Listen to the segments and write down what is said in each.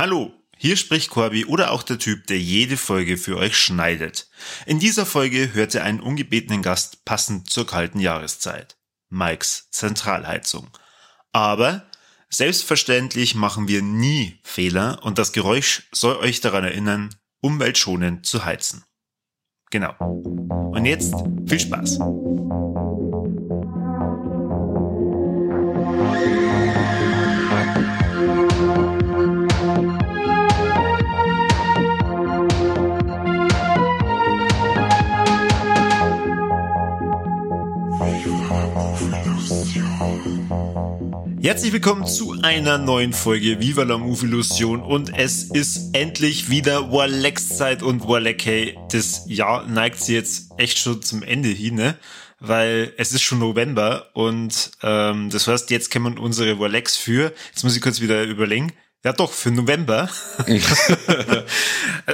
Hallo, hier spricht Corby oder auch der Typ, der jede Folge für euch schneidet. In dieser Folge hört ihr einen ungebetenen Gast passend zur kalten Jahreszeit. Mikes Zentralheizung. Aber selbstverständlich machen wir nie Fehler und das Geräusch soll euch daran erinnern, umweltschonend zu heizen. Genau. Und jetzt viel Spaß. Herzlich willkommen zu einer neuen Folge Viva la Move Illusion und es ist endlich wieder Warlex-Zeit und Warleck, das Jahr neigt sich jetzt echt schon zum Ende hin, ne? Weil es ist schon November und ähm, das heißt, jetzt kennen wir unsere Warlex für, jetzt muss ich kurz wieder überlegen, ja doch, für November.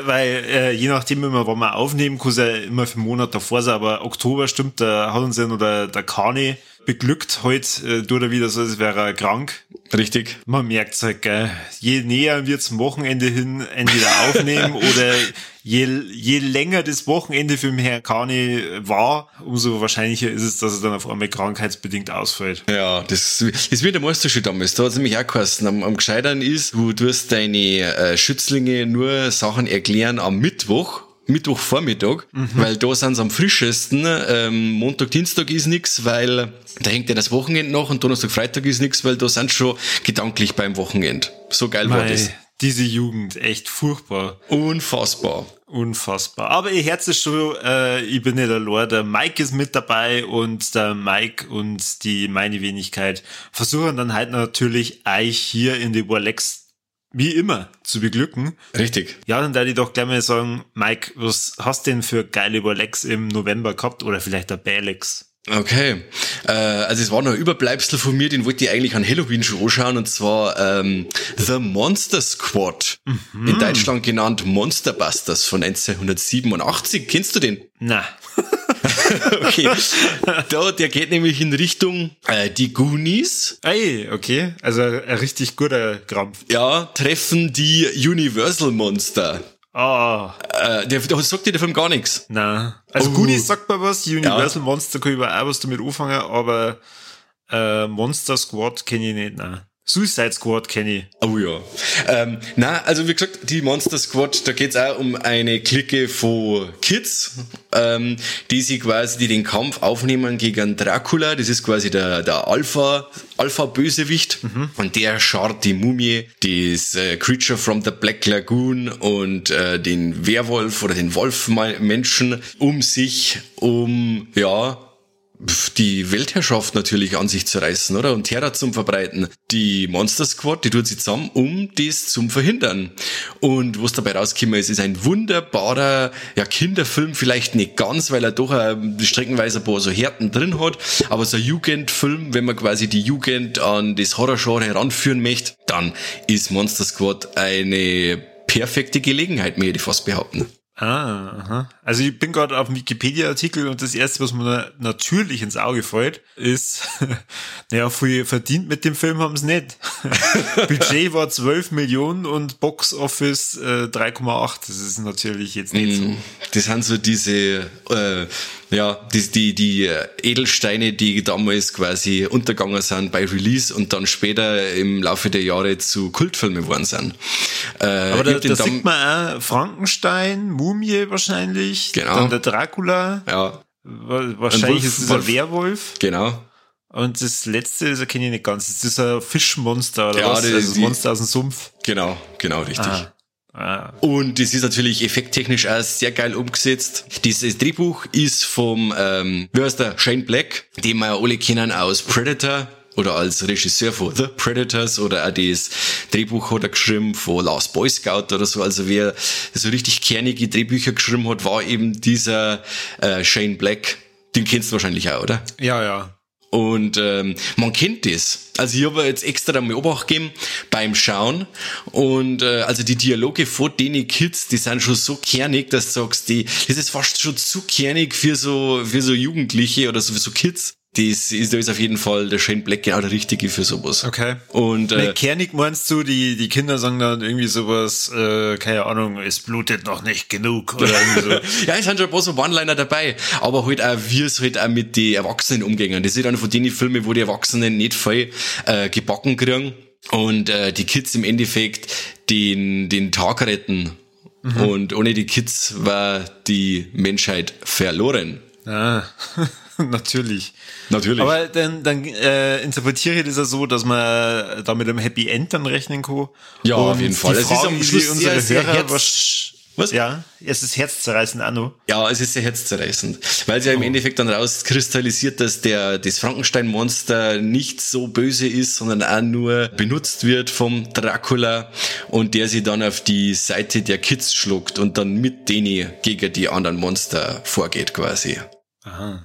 Weil äh, je nachdem immer, wann wir aufnehmen, kann es ja immer für einen Monat davor sein, aber Oktober stimmt, da hat uns ja noch der, der Kani beglückt heute, äh, tut er wieder so, als wäre er krank. Richtig. Man merkt's halt, gell. Je näher wir zum Wochenende hin entweder aufnehmen oder je, je länger das Wochenende für den Herrn Kani war, umso wahrscheinlicher ist es, dass er dann auf einmal krankheitsbedingt ausfällt. Ja, das ist wie der Meister schon damals. Da hat es nämlich auch geheißen, am, am Gescheitern ist, du tust deine äh, Schützlinge nur Sachen erklären am Mittwoch Mittwochvormittag, mhm. weil da sind sie am frischesten. Ähm, Montag, Dienstag ist nix, weil da hängt ja das Wochenende noch und Donnerstag, Freitag ist nix, weil da sind schon gedanklich beim Wochenende. So geil Mei, war das. Diese Jugend, echt furchtbar. Unfassbar. Unfassbar. Aber ihr Herz ist schon, äh, ich bin nicht allein. Der Mike ist mit dabei und der Mike und die meine Wenigkeit versuchen dann halt natürlich euch hier in die Warlex wie immer zu beglücken. Richtig. Ja, dann darf ich doch gleich mal sagen, Mike, was hast du denn für geile Überlex im November gehabt oder vielleicht der Balex? Okay, äh, also es war noch ein Überbleibsel von mir, den wollte ich eigentlich an Halloween schon anschauen und zwar ähm, The Monster Squad, mhm. in Deutschland genannt Monster Busters von 1987. Kennst du den? Na. okay. Da, der geht nämlich in Richtung äh, die Goonies. Ey, okay. Also ein richtig guter Krampf. Ja, treffen die Universal Monster. Ah. Oh. Äh, der, der sagt dir der Film gar nichts. Na. Also oh. Goonies sagt mir was, Universal ja. Monster kann ich auch was damit anfangen, aber äh, Monster Squad kenne ich nicht, nein. Suicide Squad kenne ich. Oh ja. Ähm, na, also wie gesagt, die Monster Squad, da geht's auch um eine Clique von Kids, ähm, die sie quasi, die den Kampf aufnehmen gegen Dracula. Das ist quasi der, der Alpha, Alpha-Bösewicht. Mhm. Und der schart die Mumie, das äh, Creature from the Black Lagoon und äh, den Werwolf oder den Wolfmenschen um sich, um, ja, die Weltherrschaft natürlich an sich zu reißen, oder? Und Terror zum Verbreiten. Die Monster Squad, die tut sich zusammen, um das zum verhindern. Und was dabei rausgekommen ist, ist ein wunderbarer, ja, Kinderfilm, vielleicht nicht ganz, weil er doch ein, streckenweise ein paar so Härten drin hat, aber so ein Jugendfilm, wenn man quasi die Jugend an das Horrorgenre heranführen möchte, dann ist Monster Squad eine perfekte Gelegenheit, mir die fast behaupten. Ah, aha. Also ich bin gerade auf dem Wikipedia-Artikel und das erste, was mir natürlich ins Auge fällt, ist, naja, viel verdient mit dem Film haben sie nicht. Budget war 12 Millionen und Box Office äh, 3,8. Das ist natürlich jetzt nicht mm, so. Das sind so diese äh, ja, die, die, die Edelsteine, die damals quasi untergegangen sind bei Release und dann später im Laufe der Jahre zu Kultfilmen geworden sind. Äh, Aber da, da sieht man auch Frankenstein, Mumie wahrscheinlich, genau. dann der Dracula. Ja. Wahrscheinlich Wolf, ist es ein Werwolf. Genau. Und das letzte, das erkenne ich nicht ganz. Das ist ein Fischmonster oder ja, was? Das, also das Monster aus dem Sumpf. Genau, genau, richtig. Ah. Ah. Und es ist natürlich effekttechnisch auch sehr geil umgesetzt. Dieses Drehbuch ist vom, ähm, wie heißt der, Shane Black, den wir ja alle kennen aus Predator oder als Regisseur von The Predators oder auch das Drehbuch hat er geschrieben von Last Boy Scout oder so. Also wer so richtig kernige Drehbücher geschrieben hat, war eben dieser äh, Shane Black. Den kennst du wahrscheinlich auch, oder? Ja, ja. Und ähm, man kennt das. Also ich habe jetzt extra mal Obacht gegeben beim Schauen. Und äh, also die Dialoge vor den Kids, die sind schon so kernig, dass du sagst, die, das ist fast schon zu kernig für so, für so Jugendliche oder so für so Kids. Das ist, da ist auf jeden Fall der Shane Black genau der Richtige für sowas. Okay. Und äh, Kernig meinst du, die, die Kinder sagen dann irgendwie sowas, äh, keine Ahnung, es blutet noch nicht genug oder irgendwie so. ja, es sind schon ein paar so One-Liner dabei, aber halt auch, wie es halt auch mit den Erwachsenen umgehen. Das ist einer von den Filmen, wo die Erwachsenen nicht voll äh, gebacken kriegen und äh, die Kids im Endeffekt den, den Tag retten. Mhm. Und ohne die Kids war die Menschheit verloren. Ah. Natürlich. Natürlich. Aber dann, dann äh, interpretiere ich das ja so, dass man da mit einem Happy End dann rechnen kann. Ja, auf jeden Fall. Es ist am Schluss unsere sehr, sehr Hörer Herz was? Ja, es ist herzzerreißend noch. Ja, es ist sehr herzzerreißend, weil sie ja im oh. Endeffekt dann rauskristallisiert, dass der, das Frankenstein-Monster nicht so böse ist, sondern auch nur benutzt wird vom Dracula und der sie dann auf die Seite der Kids schluckt und dann mit denen gegen die anderen Monster vorgeht quasi. Aha.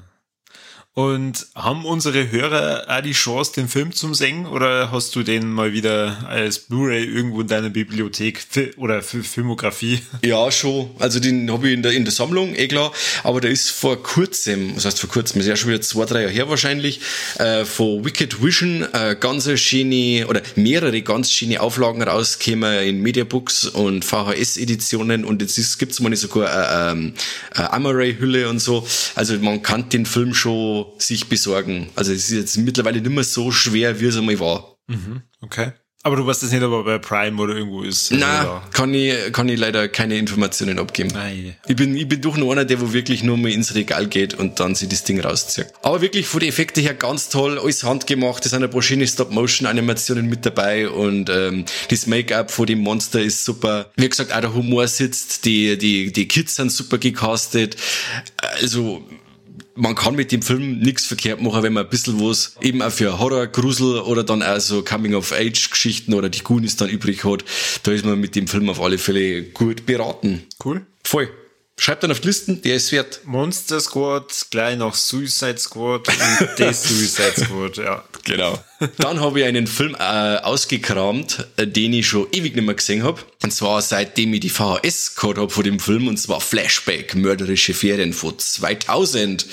Und haben unsere Hörer auch die Chance, den Film zu sehen? Oder hast du den mal wieder als Blu-ray irgendwo in deiner Bibliothek oder Filmografie? Ja, schon. Also den habe ich in der, in der Sammlung, eh klar. Aber der ist vor kurzem, was heißt vor kurzem, ist ja schon wieder zwei, drei Jahre her wahrscheinlich, äh, von Wicked Vision äh, ganz schöne oder mehrere ganz schöne Auflagen rausgekommen in Mediabooks und VHS-Editionen und jetzt gibt es mal sogar eine, ähm, eine Amaray-Hülle und so. Also man kann den Film schon sich besorgen. Also es ist jetzt mittlerweile nicht mehr so schwer, wie es einmal war. Mhm, okay. Aber du weißt das nicht, ob er bei Prime oder irgendwo ist. Also Nein, kann ich, kann ich leider keine Informationen abgeben. Nein. Ich bin, ich bin doch nur einer, der wo wirklich nur mal ins Regal geht und dann sich das Ding rauszieht. Aber wirklich von den Effekten her ganz toll, alles handgemacht, es sind ein paar schöne Stop-Motion-Animationen mit dabei und ähm, das Make-up von dem Monster ist super. Wie gesagt, auch der Humor sitzt, die, die, die Kids sind super gecastet. Also man kann mit dem Film nichts verkehrt machen, wenn man ein bisschen was eben auch für Horror, Grusel oder dann auch so Coming-of-Age-Geschichten oder die Goonies dann übrig hat. Da ist man mit dem Film auf alle Fälle gut beraten. Cool. Voll. Schreibt dann auf die Listen, der ist wert. Monster Squad, gleich noch Suicide Squad und The Suicide Squad, ja. Genau. Dann habe ich einen Film äh, ausgekramt, äh, den ich schon ewig nicht mehr gesehen habe. Und zwar seitdem ich die VHS gehabt habe von dem Film, und zwar Flashback, Mörderische Ferien von 2000.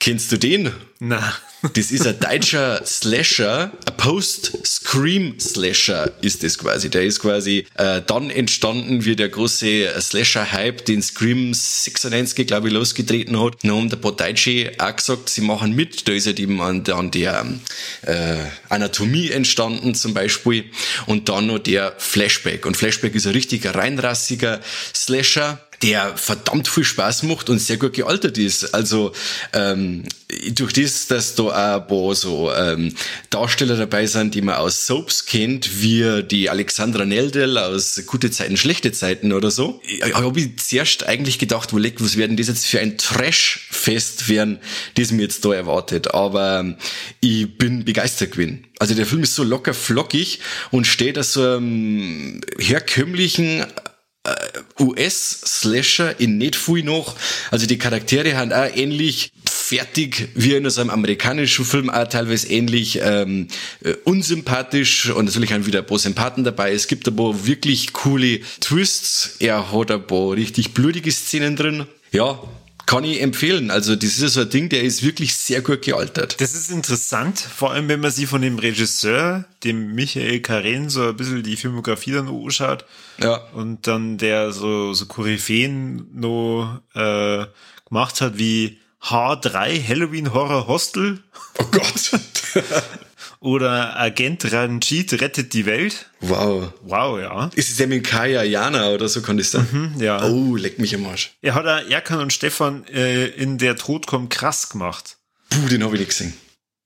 Kennst du den? Na. Das ist ein deutscher Slasher, ein Post-Scream-Slasher ist das quasi. Der ist quasi äh, dann entstanden, wie der große Slasher-Hype, den Scream 96, glaube ich, losgetreten hat. Dann haben der paar Deutsche auch gesagt, sie machen mit. Da ist halt eben an, an der äh, Anatomie entstanden zum Beispiel. Und dann noch der Flashback. Und Flashback ist ein richtig reinrassiger Slasher der verdammt viel Spaß macht und sehr gut gealtert ist. Also ähm, durch das, dass da auch ein paar so ähm, Darsteller dabei sind, die man aus Soaps kennt, wie die Alexandra Neldel aus Gute Zeiten, Schlechte Zeiten oder so, habe ich zuerst eigentlich gedacht, leck, was werden das jetzt für ein Trash-Fest werden, das mir jetzt da erwartet. Aber ähm, ich bin begeistert gewesen. Also der Film ist so locker flockig und steht aus so einem herkömmlichen äh, US-Slasher in nicht viel noch. Also die Charaktere haben auch ähnlich fertig wie in einem amerikanischen Film, auch teilweise ähnlich ähm, äh, unsympathisch und natürlich haben wieder ein paar Sympathen dabei. Es gibt aber wirklich coole Twists. Er hat ein paar richtig blutige Szenen drin. Ja, kann ich empfehlen. Also das ist so ein Ding, der ist wirklich sehr gut gealtert. Das ist interessant, vor allem wenn man sich von dem Regisseur, dem Michael Karen, so ein bisschen die Filmografie dann anschaut. Ja. Und dann der so, so Koryphäen noch äh, gemacht hat wie H3 Halloween Horror Hostel. Oh Gott. Oder Agent Ranjit rettet die Welt. Wow. Wow, ja. Ist es der mit Kaya Jana oder so kann das sein? Mhm, ja. Oh, leck mich am Arsch. Er hat Erkan und Stefan äh, in Der Tod kommt krass gemacht. Puh, den habe ich nicht gesehen.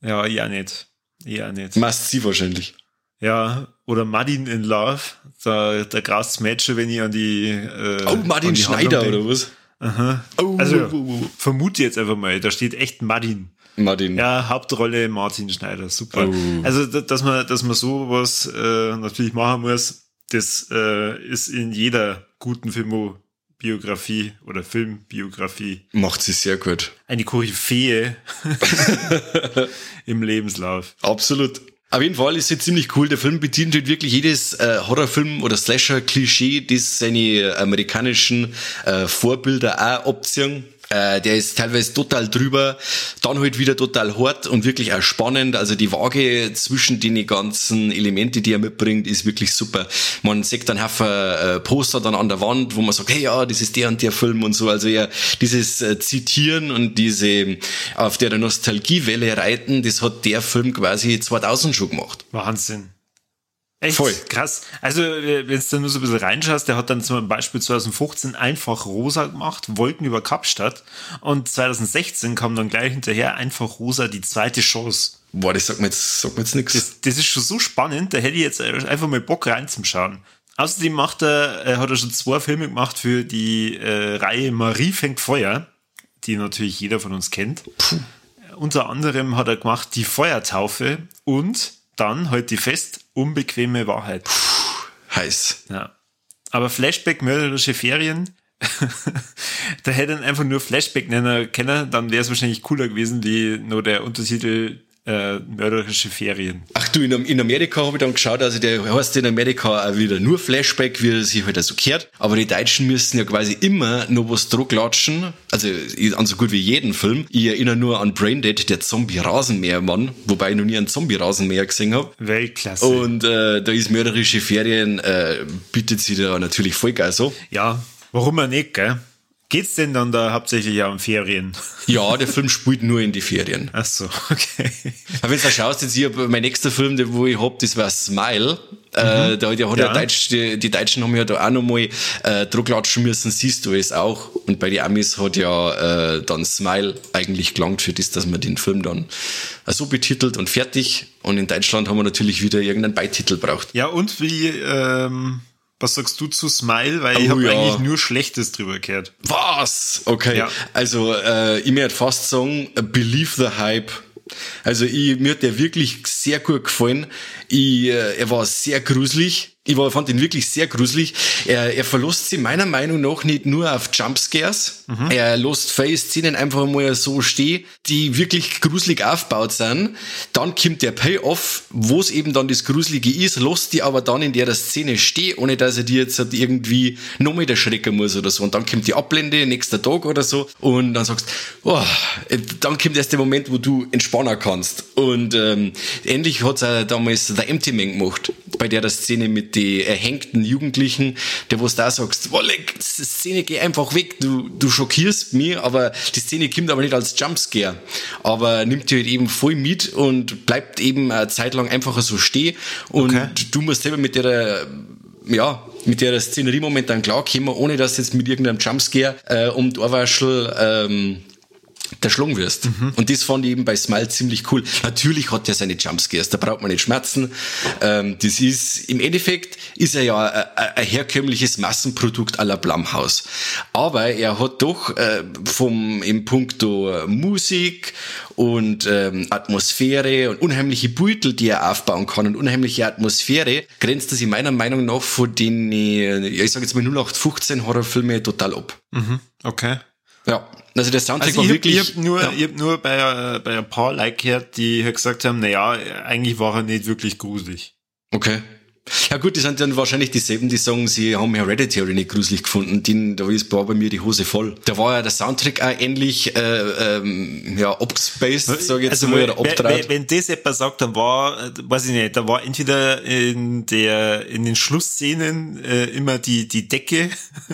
Ja, ja nicht. Ja nicht. Must sie wahrscheinlich. Ja, oder Madin in Love. Da, da grast Mädchen, wenn ich an die äh, Oh, Martin Schneider oder was? Aha. Oh, also, oh, oh, oh. vermute jetzt einfach mal, da steht echt Martin. Martin. Ja, Hauptrolle Martin Schneider, super. Oh. Also, dass man, dass man sowas äh, natürlich machen muss, das äh, ist in jeder guten Filmobiografie oder Filmbiografie. Macht sie sehr gut. Eine Koryphäe im Lebenslauf. Absolut. Auf jeden Fall ist es ziemlich cool. Der Film bedient halt wirklich jedes äh, Horrorfilm oder Slasher-Klischee, das seine amerikanischen äh, Vorbilder auch abziehen. Äh, der ist teilweise total drüber, dann halt wieder total hart und wirklich auch spannend. Also die Waage zwischen den ganzen Elemente, die er mitbringt, ist wirklich super. Man sieht dann Haufen äh, Poster dann an der Wand, wo man sagt, hey ja, das ist der und der Film und so. Also ja, dieses äh, Zitieren und diese auf der Nostalgiewelle reiten, das hat der Film quasi 2000 schon gemacht. Wahnsinn. Echt Voll. krass. Also, wenn du dann nur so ein bisschen reinschaust, der hat dann zum Beispiel 2015 einfach rosa gemacht, Wolken über Kapstadt. Und 2016 kam dann gleich hinterher einfach rosa die zweite Chance. Boah, das sagt mir jetzt, sagt mir jetzt nichts. Das, das, ist schon so spannend, da hätte ich jetzt einfach mal Bock reinzuschauen. Außerdem macht er, äh, hat er schon zwei Filme gemacht für die äh, Reihe Marie fängt Feuer, die natürlich jeder von uns kennt. Puh. Unter anderem hat er gemacht die Feuertaufe und dann halt die fest unbequeme Wahrheit. Puh, heiß. Ja. Aber Flashback mörderische Ferien, da hätte einfach nur Flashback nennen können, dann wäre es wahrscheinlich cooler gewesen wie nur der Untertitel äh, mörderische Ferien. Ach du, in, in Amerika habe ich dann geschaut, also der heißt in Amerika auch wieder nur Flashback, wie er sich halt so also kehrt. Aber die Deutschen müssen ja quasi immer noch was klatschen. Also an so gut wie jeden Film. Ich erinnere nur an Braindead, der Zombie-Rasenmähermann, wobei ich noch nie einen Zombie-Rasenmäher gesehen habe. Weltklasse. Und äh, da ist mörderische Ferien, äh, bietet sich da natürlich voll geil so. Ja, warum auch nicht, gell? Geht's denn dann da hauptsächlich ja um Ferien? Ja, der Film spielt nur in die Ferien. Ach so, okay. Aber wenn du schaust, jetzt hier, mein nächster Film, den wo ich hab, das war Smile. Äh, mhm. Äh, da, der hat ja. ja Deutsch, die, die, Deutschen haben ja da auch nochmal äh, Drucklatschen müssen, siehst du es auch. Und bei den Amis hat ja äh, dann Smile eigentlich gelangt für das, dass man den Film dann äh, so betitelt und fertig. Und in Deutschland haben wir natürlich wieder irgendeinen Beititel braucht. Ja, und wie, ähm was sagst du zu Smile? Weil oh, ich habe ja. eigentlich nur Schlechtes drüber gehört. Was? Okay. Ja. Also, äh, ich mir fast sagen, Believe the Hype. Also, ich, mir hat der wirklich sehr gut gefallen. Ich, äh, er war sehr gruselig ich war, fand ihn wirklich sehr gruselig. Er, er verlässt sie meiner Meinung nach nicht nur auf Jumpscares. Mhm. Er lässt Face-Szenen einfach mal so stehen, die wirklich gruselig aufgebaut sind. Dann kommt der Payoff, wo es eben dann das Gruselige ist, lässt die aber dann in der Szene stehen, ohne dass er die jetzt halt irgendwie noch mal erschrecken muss oder so. Und dann kommt die Ablende, nächster Tag oder so. Und dann sagst oh, dann kommt erst der Moment, wo du entspannen kannst. Und ähm, ähnlich hat's auch damals The Empty Man gemacht, bei der der Szene mit die erhängten Jugendlichen, der wo du da sagst, Wolleck, die Szene geh einfach weg, du, du schockierst mich, aber die Szene kommt aber nicht als Jumpscare, aber nimmt dir halt eben voll mit und bleibt eben eine Zeit lang einfach so stehen. Und okay. du musst selber mit der ja, mit der Szenerie momentan klarkommen, ohne dass jetzt mit irgendeinem Jumpscare äh, um die Ohrwaschel ähm, erschlungen wirst. Mhm. Und das fand ich eben bei Smile ziemlich cool. Natürlich hat er seine Jumpscares, da braucht man nicht schmerzen. Ähm, das ist, im Endeffekt ist er ja ein, ein herkömmliches Massenprodukt aller Blumhaus. Aber er hat doch äh, vom, im Punkto Musik und ähm, Atmosphäre und unheimliche Beutel, die er aufbauen kann und unheimliche Atmosphäre, grenzt er sich meiner Meinung nach von den, äh, ich sage jetzt mal 0815 Horrorfilme total ab. Mhm. Okay. Ja, also der Soundtrack also war wirklich. Ich hab nur, ja. ich hab nur bei, bei ein paar Like gehört, die halt gesagt haben, na ja, eigentlich war er nicht wirklich gruselig. Okay. Ja gut, die sind dann wahrscheinlich dieselben, die sagen, sie haben Hereditary nicht gruselig gefunden. Den, da ist war bei mir die Hose voll. Da war ja der Soundtrack auch ähnlich äh, ähm, ja, abgespaced, sag ich jetzt also, mal, oder wenn, wenn das jemand sagt, dann war, weiß ich nicht, da war entweder in der in den Schlussszenen äh, immer die die Decke,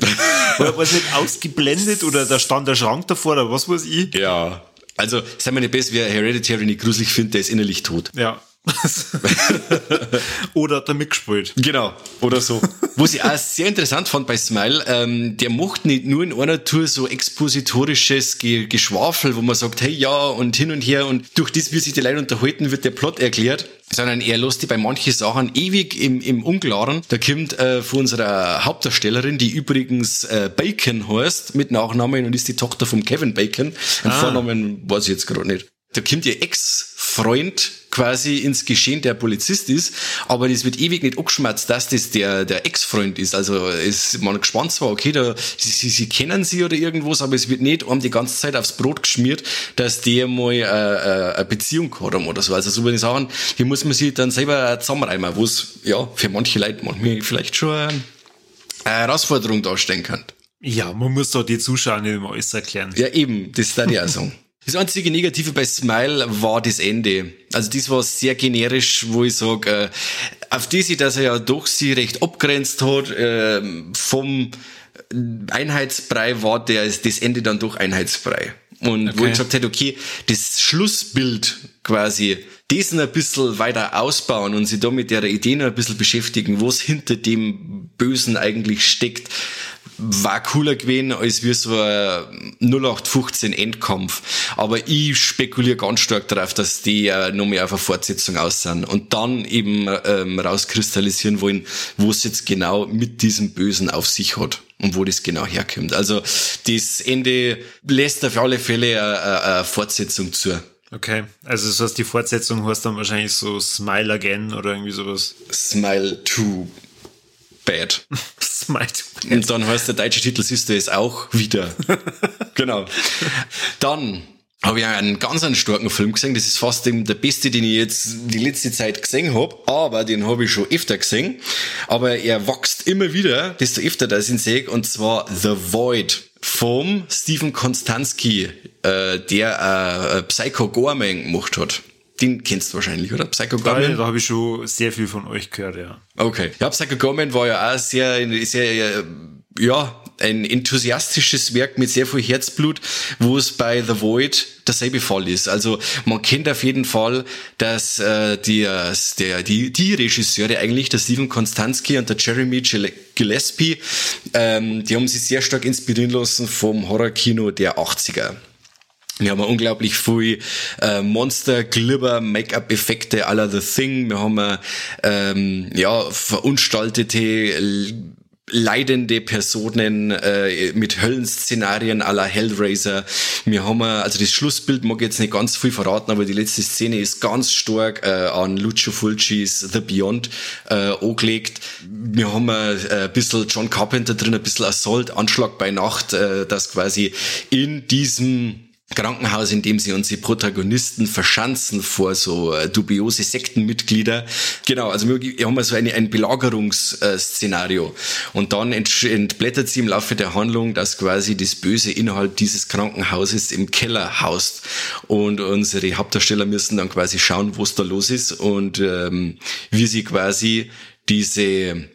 oder was nicht ausgeblendet oder da stand der Schrank davor oder was weiß ich. Ja. Also, sei mir nicht besser, wer Hereditary nicht gruselig findet, der ist innerlich tot. Ja. oder hat er mitgespielt. Genau, oder so. Was ich auch sehr interessant fand bei Smile, ähm, der macht nicht nur in einer Tour so expositorisches Ge Geschwafel, wo man sagt, hey ja und hin und her und durch das, wie sich die Leute unterhalten, wird der Plot erklärt, sondern er lässt die bei manchen Sachen ewig im, im Unklaren. Da kommt äh, von unserer Hauptdarstellerin, die übrigens äh, Bacon heißt, mit Nachnamen und ist die Tochter von Kevin Bacon. Ein ah. Vornamen weiß ich jetzt gerade nicht. Da kommt ihr Ex-Freund quasi ins Geschehen der Polizist ist, aber das wird ewig nicht abgeschmerzt, dass das der, der Ex-Freund ist. Also ist man gespannt zwar, okay, da, sie, sie kennen sie oder irgendwas, aber es wird nicht um die ganze Zeit aufs Brot geschmiert, dass der mal äh, äh, eine Beziehung hat oder so. Also so ich sagen, hier muss man sich dann selber zusammenreimen, wo es ja für manche Leute manchmal vielleicht schon eine Herausforderung darstellen kann. Ja, man muss doch die Zuschauer nicht immer alles erklären. Ja, eben, das ist dann ja so. Das einzige Negative bei Smile war das Ende. Also das war sehr generisch, wo ich sage, äh, auf die sie, dass er ja doch sie recht abgrenzt hat, äh, vom Einheitsbrei war der, das Ende dann doch Einheitsbrei. Und okay. wo ich gesagt hätte, okay, das Schlussbild quasi, noch ein bisschen weiter ausbauen und sich da mit der Idee noch ein bisschen beschäftigen, was hinter dem Bösen eigentlich steckt, war cooler gewesen als wie so ein 0815 Endkampf. Aber ich spekuliere ganz stark darauf, dass die äh, noch mehr auf eine Fortsetzung aussehen und dann eben ähm, rauskristallisieren wollen, wo es jetzt genau mit diesem Bösen auf sich hat und wo das genau herkommt. Also das Ende lässt auf alle Fälle eine, eine Fortsetzung zu. Okay, also das heißt, die Fortsetzung heißt dann wahrscheinlich so Smile Again oder irgendwie sowas. Smile 2 Bad. Smile Bad. Und dann heißt der deutsche Titel, siehst du es auch wieder. genau. Dann habe ich einen ganz einen starken Film gesehen. Das ist fast der beste, den ich jetzt die letzte Zeit gesehen habe. Aber den habe ich schon öfter gesehen. Aber er wächst immer wieder, desto öfter das ich ihn sehe. Und zwar The Void vom Stephen Konstanski, äh, der äh, Psycho Gorman gemacht hat. Den kennst du wahrscheinlich, oder? Psycho Gorman? Da habe ich schon sehr viel von euch gehört, ja. Okay. Ja, Psycho Gorman war ja auch sehr, sehr, ja, ein enthusiastisches Werk mit sehr viel Herzblut, wo es bei The Void derselbe Fall ist. Also man kennt auf jeden Fall, dass äh, die, äh, der, die, die Regisseure eigentlich, der Steven Konstanski und der Jeremy Gillespie, ähm, die haben sich sehr stark inspirieren lassen vom Horrorkino der 80er. Wir haben unglaublich viel äh, Monster, Glibber, Make-up-Effekte aller The Thing. Wir haben ähm, ja verunstaltete leidende Personen äh, mit Höllenszenarien aller Hellraiser. Wir haben also das Schlussbild mag jetzt nicht ganz viel verraten, aber die letzte Szene ist ganz stark äh, an Lucio Fulcis The Beyond äh, angelegt. Wir haben äh, ein bisschen John Carpenter drin, ein bisschen Assault, Anschlag bei Nacht, äh, das quasi in diesem Krankenhaus, in dem sie unsere Protagonisten verschanzen vor so äh, dubiose Sektenmitglieder. Genau, also wir haben so eine, ein Belagerungsszenario. Und dann entblättert sie im Laufe der Handlung, dass quasi das Böse innerhalb dieses Krankenhauses im Keller haust. Und unsere Hauptdarsteller müssen dann quasi schauen, was da los ist und ähm, wie sie quasi diese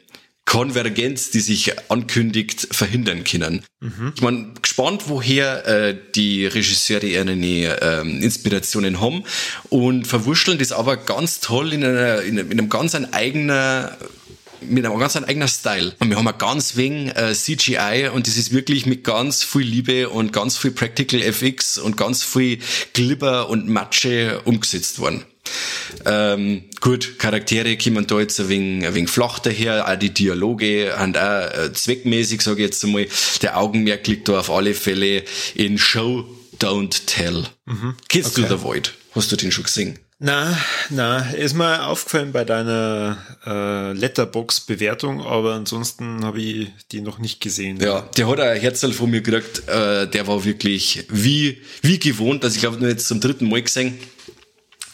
Konvergenz, die sich ankündigt, verhindern können. Mhm. Ich bin gespannt, woher äh, die Regisseure ihre ähm, Inspirationen haben und verwurschteln das aber ganz toll in, einer, in, in einem ganz ein eigener mit einem ganz eigener Style. Und wir haben ein ganz wenig äh, CGI und das ist wirklich mit ganz viel Liebe und ganz viel Practical FX und ganz viel Glibber und Matsche umgesetzt worden. Ähm, gut, Charaktere kommen da jetzt ein wenig, ein wenig flach daher, auch die Dialoge haben auch äh, zweckmäßig, sage ich jetzt einmal, der Augenmerk liegt da auf alle Fälle in Show, Don't Tell. Mhm. Kennst okay. du The Void? Hast du den schon gesehen? Na, na, ist mir aufgefallen bei deiner äh, Letterbox-Bewertung, aber ansonsten habe ich die noch nicht gesehen. Ja, der hat ein Herzl von mir gekriegt, äh, der war wirklich wie, wie gewohnt, also ich glaube nur jetzt zum dritten Mal gesehen.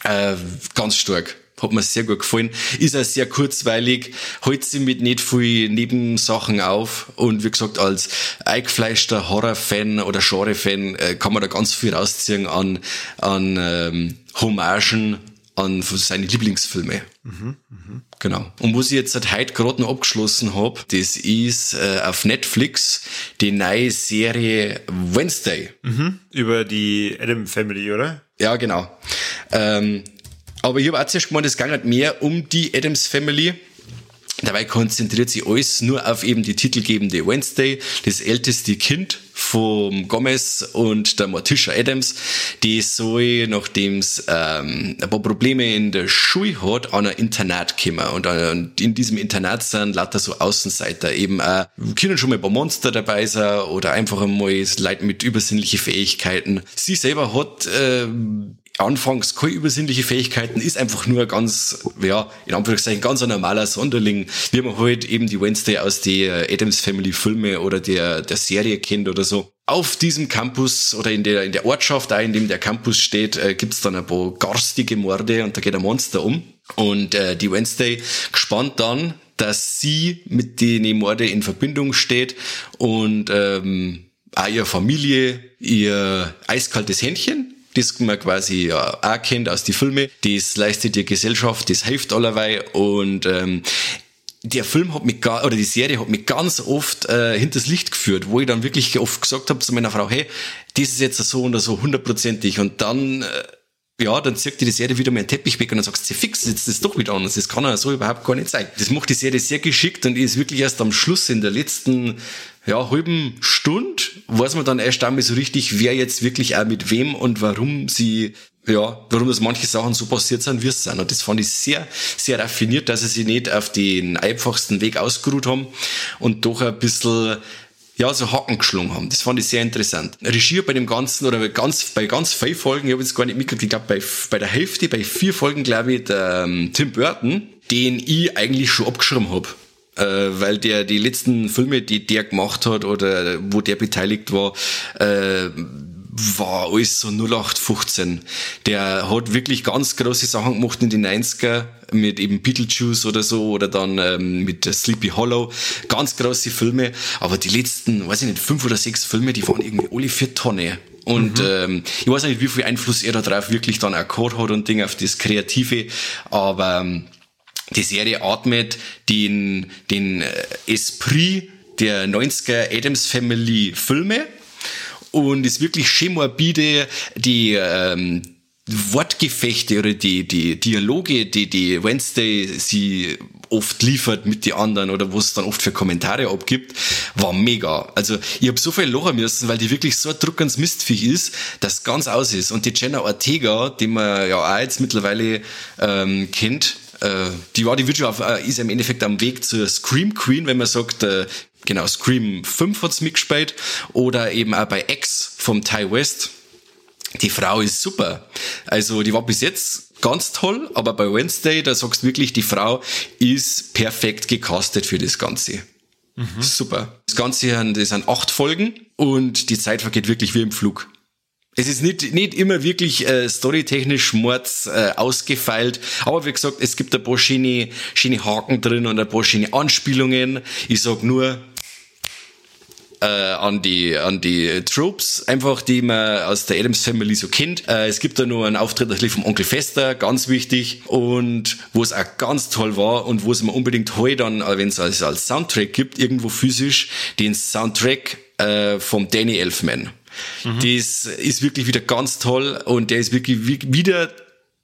Äh, ganz stark. Hat mir sehr gut gefallen. Ist auch sehr kurzweilig, hält sich mit nicht viel Nebensachen auf. Und wie gesagt, als eingefleischter Horror-Fan oder Genre-Fan äh, kann man da ganz viel rausziehen an, an ähm, Hommagen an seine Lieblingsfilme. Mhm, mh. Genau. Und was ich jetzt seit heute gerade noch abgeschlossen habe, das ist äh, auf Netflix die neue Serie Wednesday. Mhm. Über die Adam Family, oder? Ja, genau. Ähm, aber ich habe auch zuerst gemeint, es ging halt mehr um die Adams Family. Dabei konzentriert sich alles nur auf eben die titelgebende Wednesday, das älteste Kind vom Gomez und der Morticia Adams, die soll, nachdem es ähm, ein paar Probleme in der Schule hat, an ein Internat kommen. Und, äh, und in diesem Internat sind lauter so Außenseiter, eben äh, können schon mal ein paar Monster dabei sein oder einfach einmal Leute mit übersinnlichen Fähigkeiten. Sie selber hat äh, anfangs keine übersinnliche Fähigkeiten, ist einfach nur ganz, ja, in Anführungszeichen ganz ein normaler Sonderling, wie man halt eben die Wednesday aus der Adams Family Filme oder der, der Serie kennt oder so. Auf diesem Campus oder in der, in der Ortschaft, auch in dem der Campus steht, äh, gibt's dann ein paar garstige Morde und da geht ein Monster um. Und äh, die Wednesday gespannt dann dass sie mit den Morde in Verbindung steht und ähm, auch ihre Familie, ihr eiskaltes Händchen, das man quasi ja, auch kennt aus den Filmen, das leistet die Gesellschaft, das hilft allerweil und ähm, der Film hat mich oder die Serie hat mich ganz oft äh, hinters Licht geführt, wo ich dann wirklich oft gesagt habe zu meiner Frau, hey, das ist jetzt so oder so hundertprozentig und dann äh, ja, dann zieht die Serie wieder mal einen Teppich weg und dann sagst du, fix, jetzt ist das doch wieder anders. Das kann er so überhaupt gar nicht sein. Das macht die Serie sehr geschickt und ist wirklich erst am Schluss in der letzten ja, halben Stunde weiß man dann erst einmal so richtig, wer jetzt wirklich auch mit wem und warum sie, ja, warum das manche Sachen so passiert sind, wie es sind. Und das fand ich sehr, sehr raffiniert, dass sie sich nicht auf den einfachsten Weg ausgeruht haben und doch ein bisschen ja, so Haken geschlungen haben. Das fand ich sehr interessant. Regie bei dem Ganzen, oder ganz, bei ganz vier Folgen, ich habe jetzt gar nicht mitgekriegt, ich glaube bei, bei der Hälfte, bei vier Folgen, glaube ich, der ähm, Tim Burton, den ich eigentlich schon abgeschrieben habe äh, weil der die letzten Filme, die der gemacht hat oder wo der beteiligt war, äh, war alles so 0815. Der hat wirklich ganz große Sachen gemacht in den 90er mit eben Beetlejuice oder so oder dann ähm, mit Sleepy Hollow. Ganz große Filme. Aber die letzten, weiß ich nicht, fünf oder sechs Filme, die waren irgendwie alle vier Tonne. Und mhm. ähm, ich weiß nicht, wie viel Einfluss er da drauf wirklich dann auch gehabt hat und Ding auf das Kreative. Aber ähm, die Serie atmet den, den äh, Esprit der 90er Adams Family Filme und ist wirklich schön morbide, die ähm, Wortgefechte oder die, die Dialoge, die die Wednesday sie oft liefert mit die anderen oder wo es dann oft für Kommentare abgibt, war mega. Also ich habe so viel lachen müssen, weil die wirklich so ein druckens Mistviech ist, dass ganz aus ist. Und die Jenna Ortega, die man ja auch jetzt mittlerweile ähm, kennt, äh, die war die wird schon auf, äh, ist im Endeffekt am Weg zur Scream Queen, wenn man sagt, äh, genau, Scream 5 hat's mitgespielt oder eben auch bei X vom Ty West. Die Frau ist super. Also die war bis jetzt ganz toll, aber bei Wednesday, da sagst du wirklich, die Frau ist perfekt gecastet für das Ganze. Mhm. Super. Das Ganze das sind acht Folgen und die Zeit vergeht wirklich wie im Flug. Es ist nicht, nicht immer wirklich äh, storytechnisch mords äh, ausgefeilt, aber wie gesagt, es gibt ein paar schöne, schöne Haken drin und ein paar schöne Anspielungen. Ich sag nur äh, an die an die Tropes, einfach die man aus der Adams Family so kennt. Äh, es gibt da nur einen Auftritt natürlich vom Onkel Fester, ganz wichtig und wo es auch ganz toll war und wo es mir unbedingt heute dann, äh, wenn es als, als Soundtrack gibt, irgendwo physisch, den Soundtrack äh, vom Danny Elfman. Mhm. Das ist wirklich wieder ganz toll und der ist wirklich wieder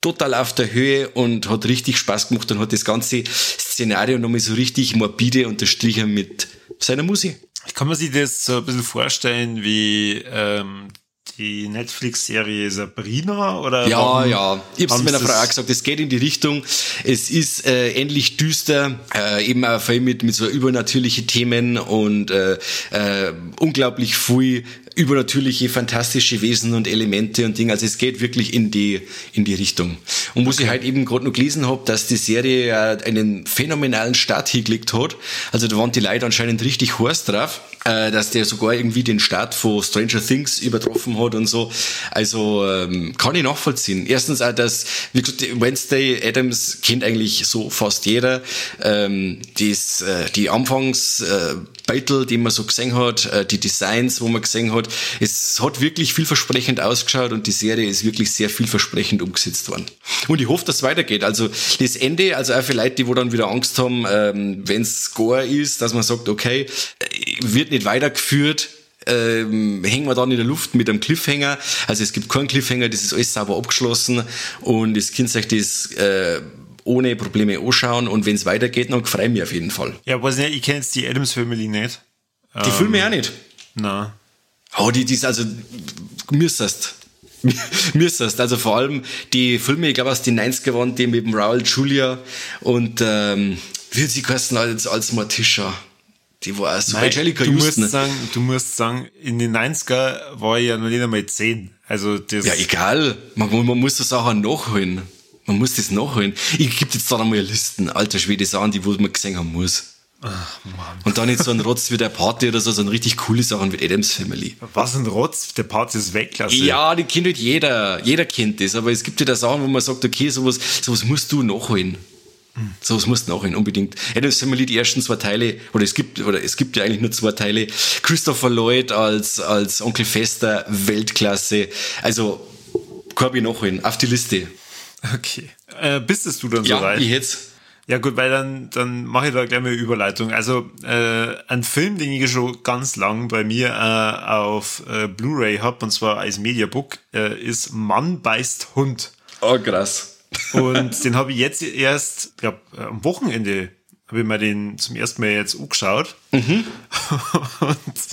total auf der Höhe und hat richtig Spaß gemacht und hat das ganze Szenario nochmal so richtig morbide unterstrichen mit seiner Musik. Ich kann mir sich das so ein bisschen vorstellen wie ähm, die Netflix-Serie Sabrina oder? Ja, warum, ja. Ich habe es meiner Frau auch gesagt, es geht in die Richtung. Es ist äh, ähnlich düster, äh, eben auch viel mit, mit so übernatürlichen Themen und äh, äh, unglaublich viel übernatürliche, fantastische Wesen und Elemente und Dinge. Also es geht wirklich in die, in die Richtung. Und wo okay. ich halt eben gerade noch gelesen habe, dass die Serie einen phänomenalen Start hingelegt hat. Also da waren die Leute anscheinend richtig heiß drauf, äh, dass der sogar irgendwie den Start von Stranger Things übertroffen hat und so. Also ähm, kann ich nachvollziehen. Erstens auch, dass, wie gesagt, Wednesday Adams kennt eigentlich so fast jeder. Ähm, dies, äh, die Anfangs Battle, die man so gesehen hat, äh, die Designs, wo man gesehen hat, es hat wirklich vielversprechend ausgeschaut und die Serie ist wirklich sehr vielversprechend umgesetzt worden. Und ich hoffe, dass es weitergeht. Also das Ende, also auch für Leute, die wo dann wieder Angst haben, ähm, wenn es Score ist, dass man sagt, okay, äh, wird nicht weitergeführt, ähm, hängen wir dann in der Luft mit einem Cliffhanger. Also es gibt keinen Cliffhanger, das ist alles sauber abgeschlossen und das Kind sagt das äh, ohne Probleme anschauen und wenn es weitergeht, dann freue ich mich auf jeden Fall. Ja, weiß nicht, ich kenne jetzt die Adams Family nicht. Die ähm, Filme auch nicht? Na. Oh, die, die ist also, müsstest. müsstest. Also vor allem die Filme, ich glaube aus den 90er waren, die mit dem Raul Julia und, ähm, wie sie kosten als, als Morticia. Die war so Nein, Angelica du Houston. Musst sagen, du musst sagen, in den 90er war ich ja noch nicht einmal 10. Also das ja, egal. Man, man muss das auch nachholen. Man muss das nachholen. Ich gebe jetzt da einmal Listen, alter Schwede Sachen, die wo man gesehen haben muss. Ach, Mann. Und dann nicht so ein Rotz wie der Party oder so, sondern richtig coole Sachen wie Adams Family. Was ein Rotz? Der Party ist Weltklasse. Ja, die kennt halt jeder. Jeder kennt das. Aber es gibt ja da Sachen, wo man sagt, okay, sowas, sowas musst du nachholen. So, es muss nachhin unbedingt. Adams Family, die ersten zwei Teile, oder es gibt, oder es gibt ja eigentlich nur zwei Teile. Christopher Lloyd als, als Onkel Fester, Weltklasse. Also, Corby nachhin, auf die Liste. Okay. Äh, bist es du dann Ja, soweit? ich jetzt. Ja gut, weil dann, dann mache ich da gleich mal eine Überleitung. Also äh, ein Film, den ich schon ganz lang bei mir äh, auf äh, Blu-ray hab und zwar als Mediabook, äh, ist Mann beißt Hund. Oh, krass. Und den habe ich jetzt erst, glaube am Wochenende habe ich mir den zum ersten Mal jetzt angeschaut. Und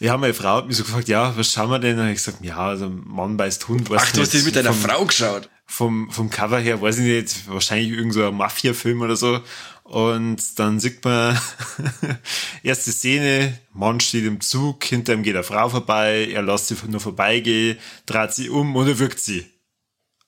ja, meine Frau hat mich so gefragt, ja, was schauen wir denn? Und ich gesagt, ja, also Mann beißt Hund. Ach, du hast den mit deiner Frau geschaut. Vom, vom Cover her, weiß ich nicht, wahrscheinlich irgend so ein Mafia-Film oder so. Und dann sieht man erste Szene, Mann steht im Zug, hinter ihm geht eine Frau vorbei, er lässt sie nur vorbeigehen, dreht sie um und er wirkt sie.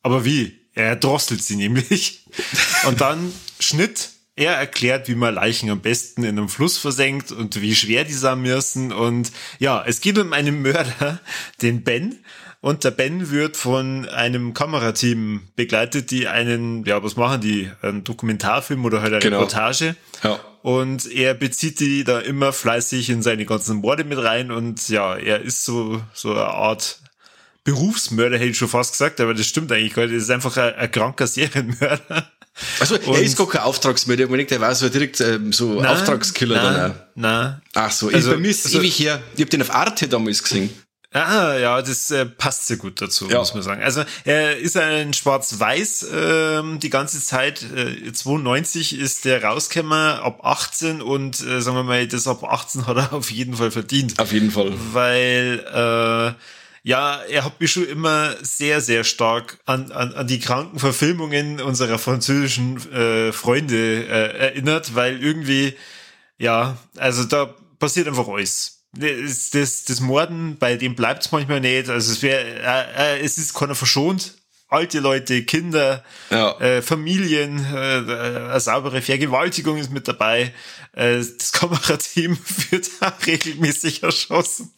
Aber wie? Er drosselt sie nämlich. Und dann Schnitt, er erklärt, wie man Leichen am besten in einem Fluss versenkt und wie schwer die sein müssen. Und ja, es geht um einen Mörder, den Ben. Und der Ben wird von einem Kamerateam begleitet, die einen, ja, was machen die? Einen Dokumentarfilm oder halt eine Genau. Reportage. Ja. Und er bezieht die da immer fleißig in seine ganzen Morde mit rein. Und ja, er ist so, so eine Art Berufsmörder, hätte ich schon fast gesagt, aber das stimmt eigentlich gar nicht. Das ist einfach ein, ein kranker Serienmörder. Also, er ist gar kein Auftragsmörder. Man denkt, er war so direkt ähm, so Auftragskiller dann auch. Nein, nein. Ach so, Also- ich, bei mir ist es also- ewig her. Ich hab den auf Arte damals gesehen. Ah, ja, das äh, passt sehr gut dazu, Ja. muss man sagen. Also er ist ein Schwarz-Weiß ähm, die ganze Zeit. Äh, 92 ist der rausgekommen, ab 18 und äh, sagen wir mal, das ab 18 hat er auf jeden Fall verdient. Auf jeden Fall. weil äh, ja, er hat mich schon immer sehr, sehr stark an, an, an die kranken Verfilmungen unserer französischen äh, Freunde äh, erinnert, weil irgendwie, ja, also da passiert einfach alles. Das, das, das Morden, bei dem bleibt es manchmal nicht. Also es wäre, äh, äh, es ist keiner verschont. Alte Leute, Kinder, Ja. äh, Familien, äh, eine saubere Vergewaltigung ist mit dabei. Äh, das Kamerateam wird auch regelmäßig erschossen.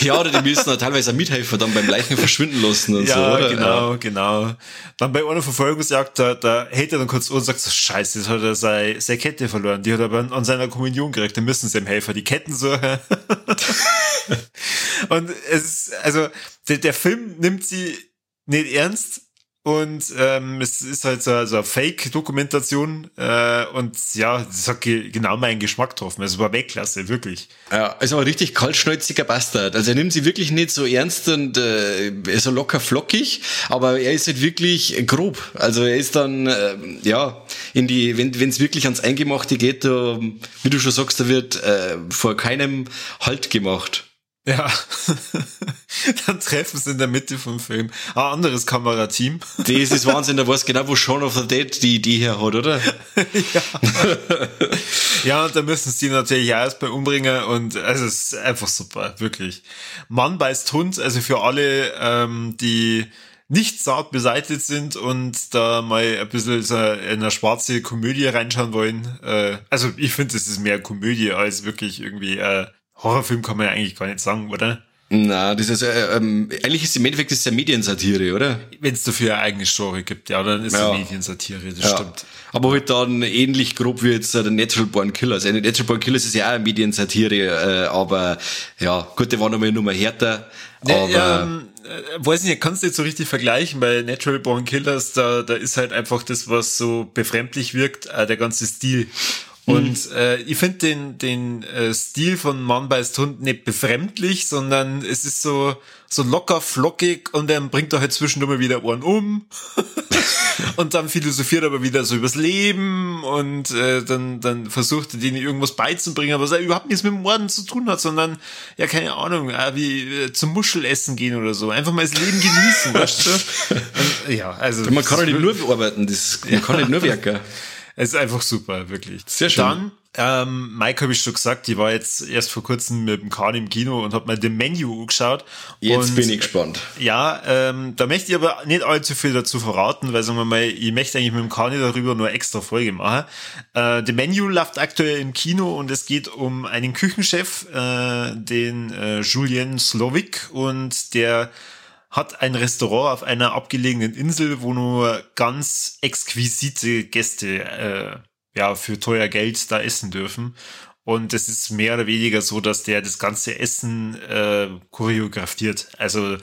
Ja, oder die müssen auch teilweise auch mithelfen, dann beim Leichen verschwinden lassen und Ja, so, oder? genau, genau. Dann bei einer Verfolgungsjagd, da, da hält er dann kurz und sagt so, scheiße, jetzt hat er seine, seine Kette verloren. Die hat er aber an, an seiner Kommunion gekriegt. Dann müssen sie ihm helfen, die Ketten suchen. und es ist, also, der, der Film nimmt sie nicht ernst. Und ähm, es ist halt so, so eine Fake-Dokumentation äh, und ja, das hat ge genau meinen Geschmack getroffen. Es war Weltklasse, wirklich. Ja, also ein richtig kaltschnäuziger Bastard. Also er nimmt sie wirklich nicht so ernst und äh, ist so locker flockig, aber er ist halt wirklich grob. Also er ist dann, äh, ja, in die, wenn es wirklich ans Eingemachte geht, da, wie du schon sagst, da wird äh, vor keinem Halt gemacht. Ja. Dann treffen sie in der Mitte vom Film ein anderes Kamerateam. Das ist Wahnsinn, da weiß genau, wo Shaun of the Dead die Idee her hat, oder? Ja, und da müssen sie natürlich auch erstmal umbringen und also es ist einfach super, wirklich. Mann beißt Hund, also für alle, ähm, die nicht zart beseitigt sind und da mal ein bisschen so in eine schwarze Komödie reinschauen wollen. Äh, also ich finde, es ist mehr Komödie als wirklich irgendwie äh, Horrorfilm kann man ja eigentlich gar nicht sagen, oder? Na, das ist äh, ähm, eigentlich ist im Endeffekt das ist ja Mediensatire, oder? Wenn es dafür eine eigene Story gibt, ja, dann ist Ja. es Mediensatire, das stimmt. Aber halt dann ähnlich grob wie jetzt äh, der Natural Born Killers. Also Natural Born Killers ist ja auch eine Mediensatire, äh, aber ja, gut, der war nochmal nur mal härter. Ne, aber ähm, äh, weiß nicht, kannst du nicht so richtig vergleichen, bei Natural Born Killers, da, da ist halt einfach das, was so befremdlich wirkt, äh, der ganze Stil. Und äh, ich finde den, den äh, Stil von Mann beißt Hund nicht befremdlich, sondern es ist so, so locker flockig und dann bringt er halt zwischendurch mal wieder Ohren um und dann philosophiert aber wieder so übers Leben und äh, dann, dann versucht er denen irgendwas beizubringen, was er überhaupt nichts mit dem Morden zu tun hat, sondern, ja, keine Ahnung, äh, wie äh, zum Muschelessen gehen oder so. Einfach mal das Leben genießen, weißt du? Und, ja, also. man kann ja nicht nur arbeiten, das, man kann nicht nur werken. es ist einfach super, wirklich. Sehr schön. Dann, ähm, Mike habe ich schon gesagt, ich war jetzt erst vor kurzem mit dem Kahn im Kino und habe mir den Menü angeschaut. Jetzt und bin ich gespannt. Ja, ähm, da möchte ich aber nicht allzu viel dazu verraten, weil sagen wir mal, ich möchte eigentlich mit dem Kani darüber nur extra Folge machen. Äh, The Menu läuft aktuell im Kino und es geht um einen Küchenchef, äh, den äh, Julien Slovik und der hat ein Restaurant auf einer abgelegenen Insel, wo nur ganz exquisite Gäste äh, ja für teuer Geld da essen dürfen. Und es ist mehr oder weniger so, dass der das ganze Essen äh, choreografiert. Also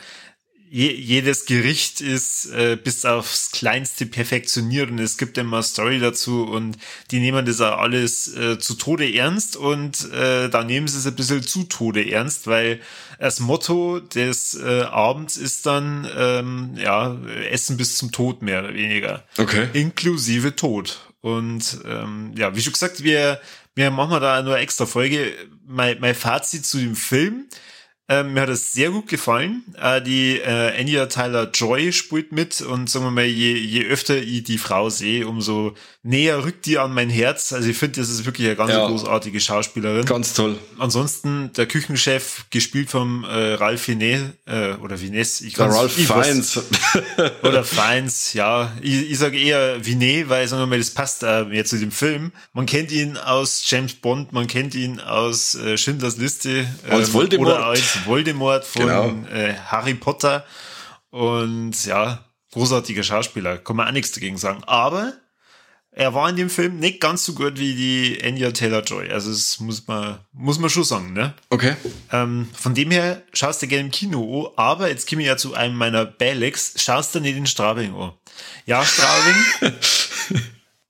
je, jedes Gericht ist äh, bis aufs Kleinste perfektioniert und es gibt immer Story dazu und die nehmen das auch alles äh, zu Tode ernst und äh, da nehmen sie es ein bisschen zu Tode ernst, weil das Motto des äh, Abends ist dann ähm, ja Essen bis zum Tod mehr oder weniger. Okay. Inklusive Tod. Und ähm, ja, wie schon gesagt, wir, wir machen da nur extra Folge. Mein, mein Fazit zu dem Film ähm, mir hat es sehr gut gefallen. Äh, die äh, Anya Tyler Joy spielt mit und sagen wir mal, je, je öfter ich die Frau sehe, umso näher rückt die an mein Herz. Also ich finde, das ist wirklich eine ganz ja, großartige Schauspielerin. Ganz toll. Ansonsten der Küchenchef, gespielt vom äh, Ralph Finet, äh, oder Vines, ich kann Ralph Fiennes. oder Fiennes, ja. Ich, ich sage eher Vinet, weil sagen wir mal, das passt äh, mehr zu dem Film. Man kennt ihn aus James Bond, man kennt ihn aus äh, Schindlers Liste. Ähm, als Voldemort. Oder als Voldemort von genau. äh, Harry Potter. Und ja, großartiger Schauspieler, kann man auch nichts dagegen sagen. Aber er war in dem Film nicht ganz so gut wie die Anya Taylor-Joy. Also das muss man, muss man schon sagen, ne? Okay. Ähm, von dem her schaust du gerne im Kino an, aber jetzt komme ich ja zu einem meiner Balex, schaust du nicht in Straubing an. Ja, Straubing.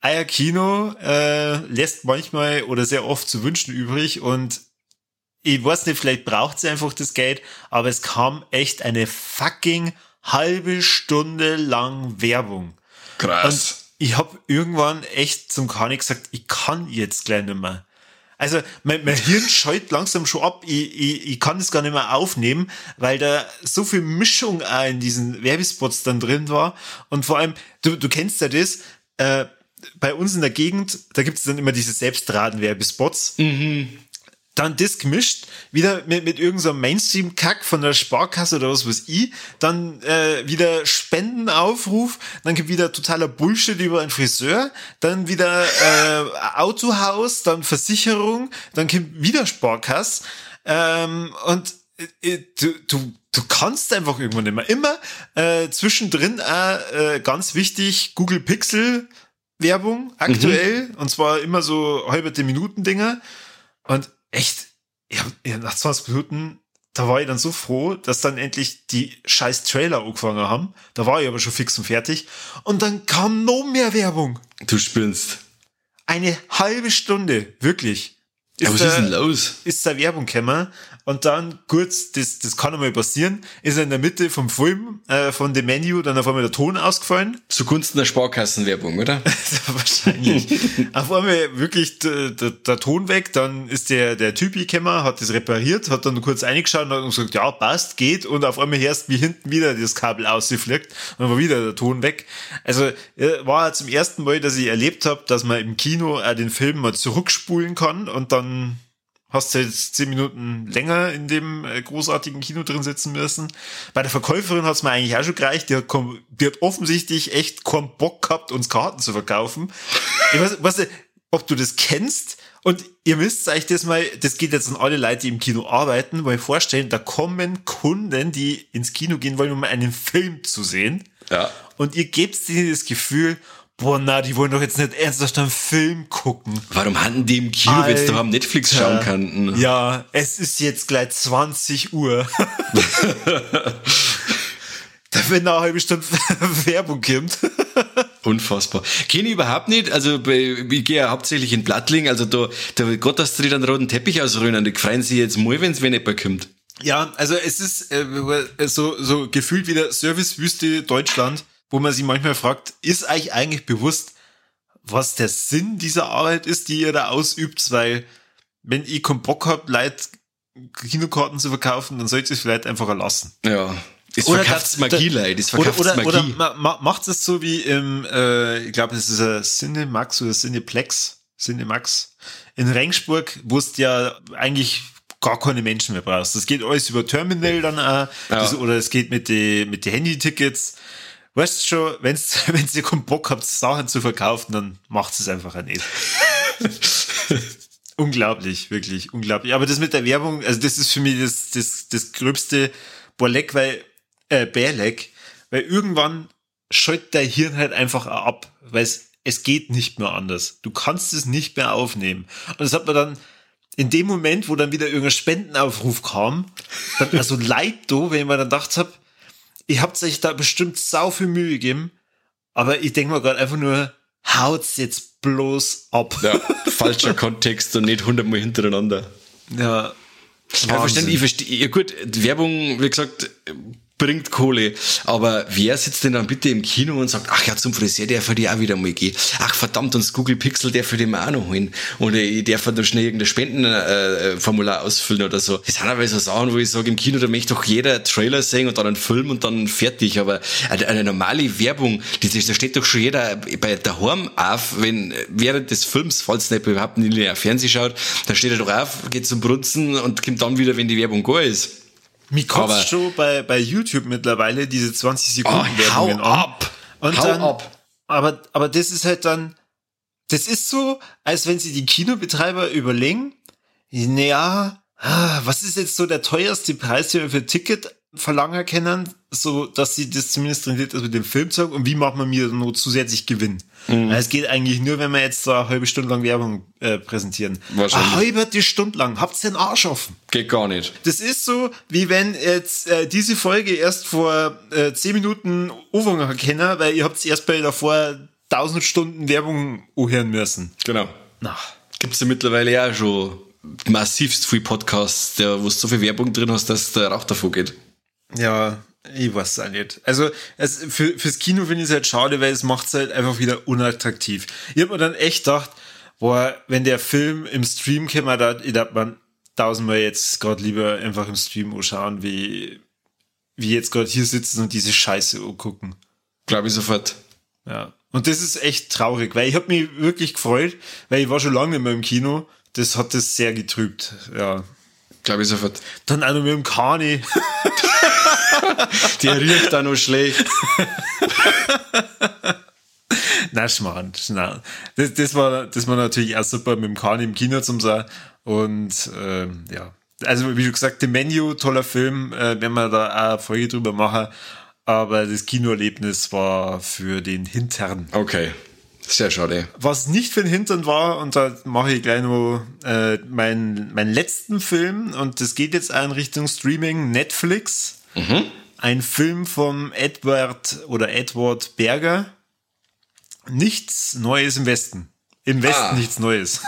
Eier Kino äh, lässt manchmal oder sehr oft zu wünschen übrig und ich weiß nicht, vielleicht braucht sie einfach das Geld, aber es kam echt eine fucking halbe Stunde lang Werbung. Krass. Und ich habe irgendwann echt zum Kani gesagt, ich kann jetzt gleich nicht mehr. Also mein, mein Hirn scheut langsam schon ab. Ich, ich, ich kann das gar nicht mehr aufnehmen, weil da so viel Mischung auch in diesen Werbespots dann drin war. Und vor allem, du, du kennst ja das, äh, bei uns in der Gegend, da gibt es dann immer diese Selbstraten-Werbespots. Mhm dann das gemischt, wieder mit, mit irgendeinem so Mainstream-Kack von der Sparkasse oder was weiß ich, dann äh, wieder Spendenaufruf, dann gibt wieder totaler Bullshit über einen Friseur, dann wieder äh, Autohaus, dann Versicherung, dann kommt wieder Sparkasse ähm, und äh, du, du, du kannst einfach irgendwann nicht mehr. Immer äh, zwischendrin äh, ganz wichtig, Google Pixel Werbung aktuell mhm. und zwar immer so halbe Minuten Dinger und echt, ja, nach 20 Minuten, da war ich dann so froh, dass dann endlich die scheiß Trailer angefangen haben. Da war ich aber schon fix und fertig. Und dann kam noch mehr Werbung. Du spinnst. Eine halbe Stunde, wirklich. Ist ja, was da, ist denn los? Ist da Werbung gekommen und dann kurz, das, das kann einmal passieren, ist er in der Mitte vom Film, äh, von dem Menü, dann auf einmal der Ton ausgefallen. Zugunsten der Sparkassenwerbung, oder? Wahrscheinlich. auf einmal wirklich der, der, der, Ton weg, dann ist der, der Typ gekommen, hat das repariert, hat dann kurz eingeschaut und hat gesagt, ja, passt, geht und auf einmal hörst wie hinten wieder das Kabel ausgeflickt und dann war wieder der Ton weg. Also war zum ersten Mal, dass ich erlebt habe, dass man im Kino äh, den Film mal zurückspulen kann und dann hast du jetzt zehn Minuten länger in dem äh, großartigen Kino drin sitzen müssen. Bei der Verkäuferin hat es mir eigentlich auch schon gereicht. Die hat, die hat offensichtlich echt keinen Bock gehabt, uns Karten zu verkaufen. Ich weiß, weiß nicht, ob du das kennst. Und ihr müsst euch das mal, das geht jetzt an alle Leute, die im Kino arbeiten, mal vorstellen, da kommen Kunden, die ins Kino gehen wollen, um einen Film zu sehen. Ja. Und ihr gebt ihnen das Gefühl, boah, na, die wollen doch jetzt nicht ernsthaft einen Film gucken. Warum hatten die im Kino, wenn sie doch am Netflix schauen könnten? Ja, es ist jetzt gleich 20 Uhr. da wird eine halbe Stunde Werbung kommt. Unfassbar. Kenne ich überhaupt nicht. Also ich gehe ja hauptsächlich in Blattling, also da, da Gott, dass die dann roten Teppich ausrollen, die freuen sich jetzt mal, wenn es wenn jemand kommt. Ja, also es ist äh, so, so gefühlt wieder Servicewüste Deutschland wo man sich manchmal fragt, ist euch eigentlich bewusst, was der Sinn dieser Arbeit ist, die ihr da ausübt, weil wenn ich keinen Bock habt, Leute Kinokarten zu verkaufen, dann sollt ihr es vielleicht einfach erlassen. Ja. Es oder verkauft Magie, Leute. Es verkauft oder, oder, Magie. Oder ma, macht es so wie im, äh, ich glaube, es ist ein Cinemax oder Cineplex, Cinemax in Rengsburg, wo es ja eigentlich gar keine Menschen mehr brauchst. Das geht alles über Terminal dann auch, ja. das, oder es geht mit den mit die Handy-Tickets weißt du schon, wenn's, wenn ihr keinen Bock habt, Sachen zu verkaufen, dann macht es einfach auch nicht. unglaublich, wirklich, unglaublich. Aber das mit der Werbung, also das ist für mich das, das, das gröbste Borleck, weil äh, Bärleck, weil irgendwann schaltet dein Hirn halt einfach ab, weil es, es geht nicht mehr anders. Du kannst es nicht mehr aufnehmen. Und das hat man dann in dem Moment, wo dann wieder irgendein Spendenaufruf kam, dann also leid do, wenn ich mir dann gedacht habe, ihr habt euch da bestimmt sau viel Mühe gegeben, aber ich denke mal gerade einfach nur, haut's jetzt bloß ab. Ja, falscher Kontext und nicht hundertmal hintereinander. Ja. Ja, verständlich, ich verstehe. Ja gut, Werbung, wie gesagt, bringt Kohle. Aber wer sitzt denn dann bitte im Kino und sagt, ach ja, zum Friseur der für die auch wieder mal gehen. Ach verdammt, uns Google Pixel der für den auch noch holen. Oder ich darf da schnell irgendein Spendenformular äh, ausfüllen oder so. Das sind aber so Sachen, wo ich sage, im Kino, da möchte doch jeder Trailer sehen und dann einen Film und dann fertig. Aber eine, normale Werbung, die, da steht doch schon jeder bei daheim auf, wenn während des Films, falls nicht überhaupt nicht in Fernsehen schaut, da steht er doch auf, geht zum Brunzen und kommt dann wieder, wenn die Werbung gar ist. Mir kotzt schon bei, bei YouTube mittlerweile diese 20 Sekunden Oh, Werbungen hau ab. Und Hau dann, ab. Aber, aber das ist halt dann, das ist so, als wenn sie die Kinobetreiber überlegen, naja, ah, was ist jetzt so der teuerste Preis, den wir für ein Ticket verlangen können, so dass sie das zumindest wird, also mit dem Film zeigen und wie macht man mir noch zusätzlich Gewinn? Mhm. Es geht eigentlich nur, wenn wir jetzt so eine halbe Stunde lang Werbung äh, präsentieren. Wahrscheinlich. Eine halbe Stunde lang, habt's den Arsch offen. Geht gar nicht. Das ist so, wie wenn jetzt äh, diese Folge erst vor äh, 10 Minuten anfangen kennen, weil ihr habt erst bei davor 1000 Stunden Werbung anhören müssen. Genau. Na. Gibt's ja mittlerweile ja schon massivst viel Podcasts, der, wo du so viel Werbung drin hast, dass der Rauch davor geht. Ja, ich weiß auch nicht. Also es, für, fürs Kino finde ich es halt schade, weil es macht es halt einfach wieder unattraktiv. Ich habe mir dann echt gedacht, boah, wenn der Film im Stream käme, da ich dachte man tausendmal jetzt gerade lieber einfach im Stream anschauen, wie, wie jetzt gerade hier sitzen und diese Scheiße angucken. Glaube ich sofort. Ja. Und das ist echt traurig, weil ich habe mich wirklich gefreut, weil ich war schon lange nicht mehr im Kino. Das hat das sehr getrübt. Ja. Glaube ich sofort. Dann auch noch mit dem Kani. Der riecht da noch schlecht. Na, Schmarrn, schnell. Das, das, war, das war natürlich auch super mit dem Kani im Kino zum sein. Und ähm, ja. Also, wie du gesagt, The Menu, toller Film, äh, wenn wir da auch eine Folge drüber machen. Aber das Kinoerlebnis war für den Hintern. Okay. Sehr schade. Was nicht für den Hintern war, und da mache ich gleich noch äh, meinen, meinen letzten Film, und das geht jetzt in Richtung Streaming, Netflix. Ein Film vom Edward oder Edward Berger. Nichts Neues im Westen. Im Westen Ah. nichts Neues.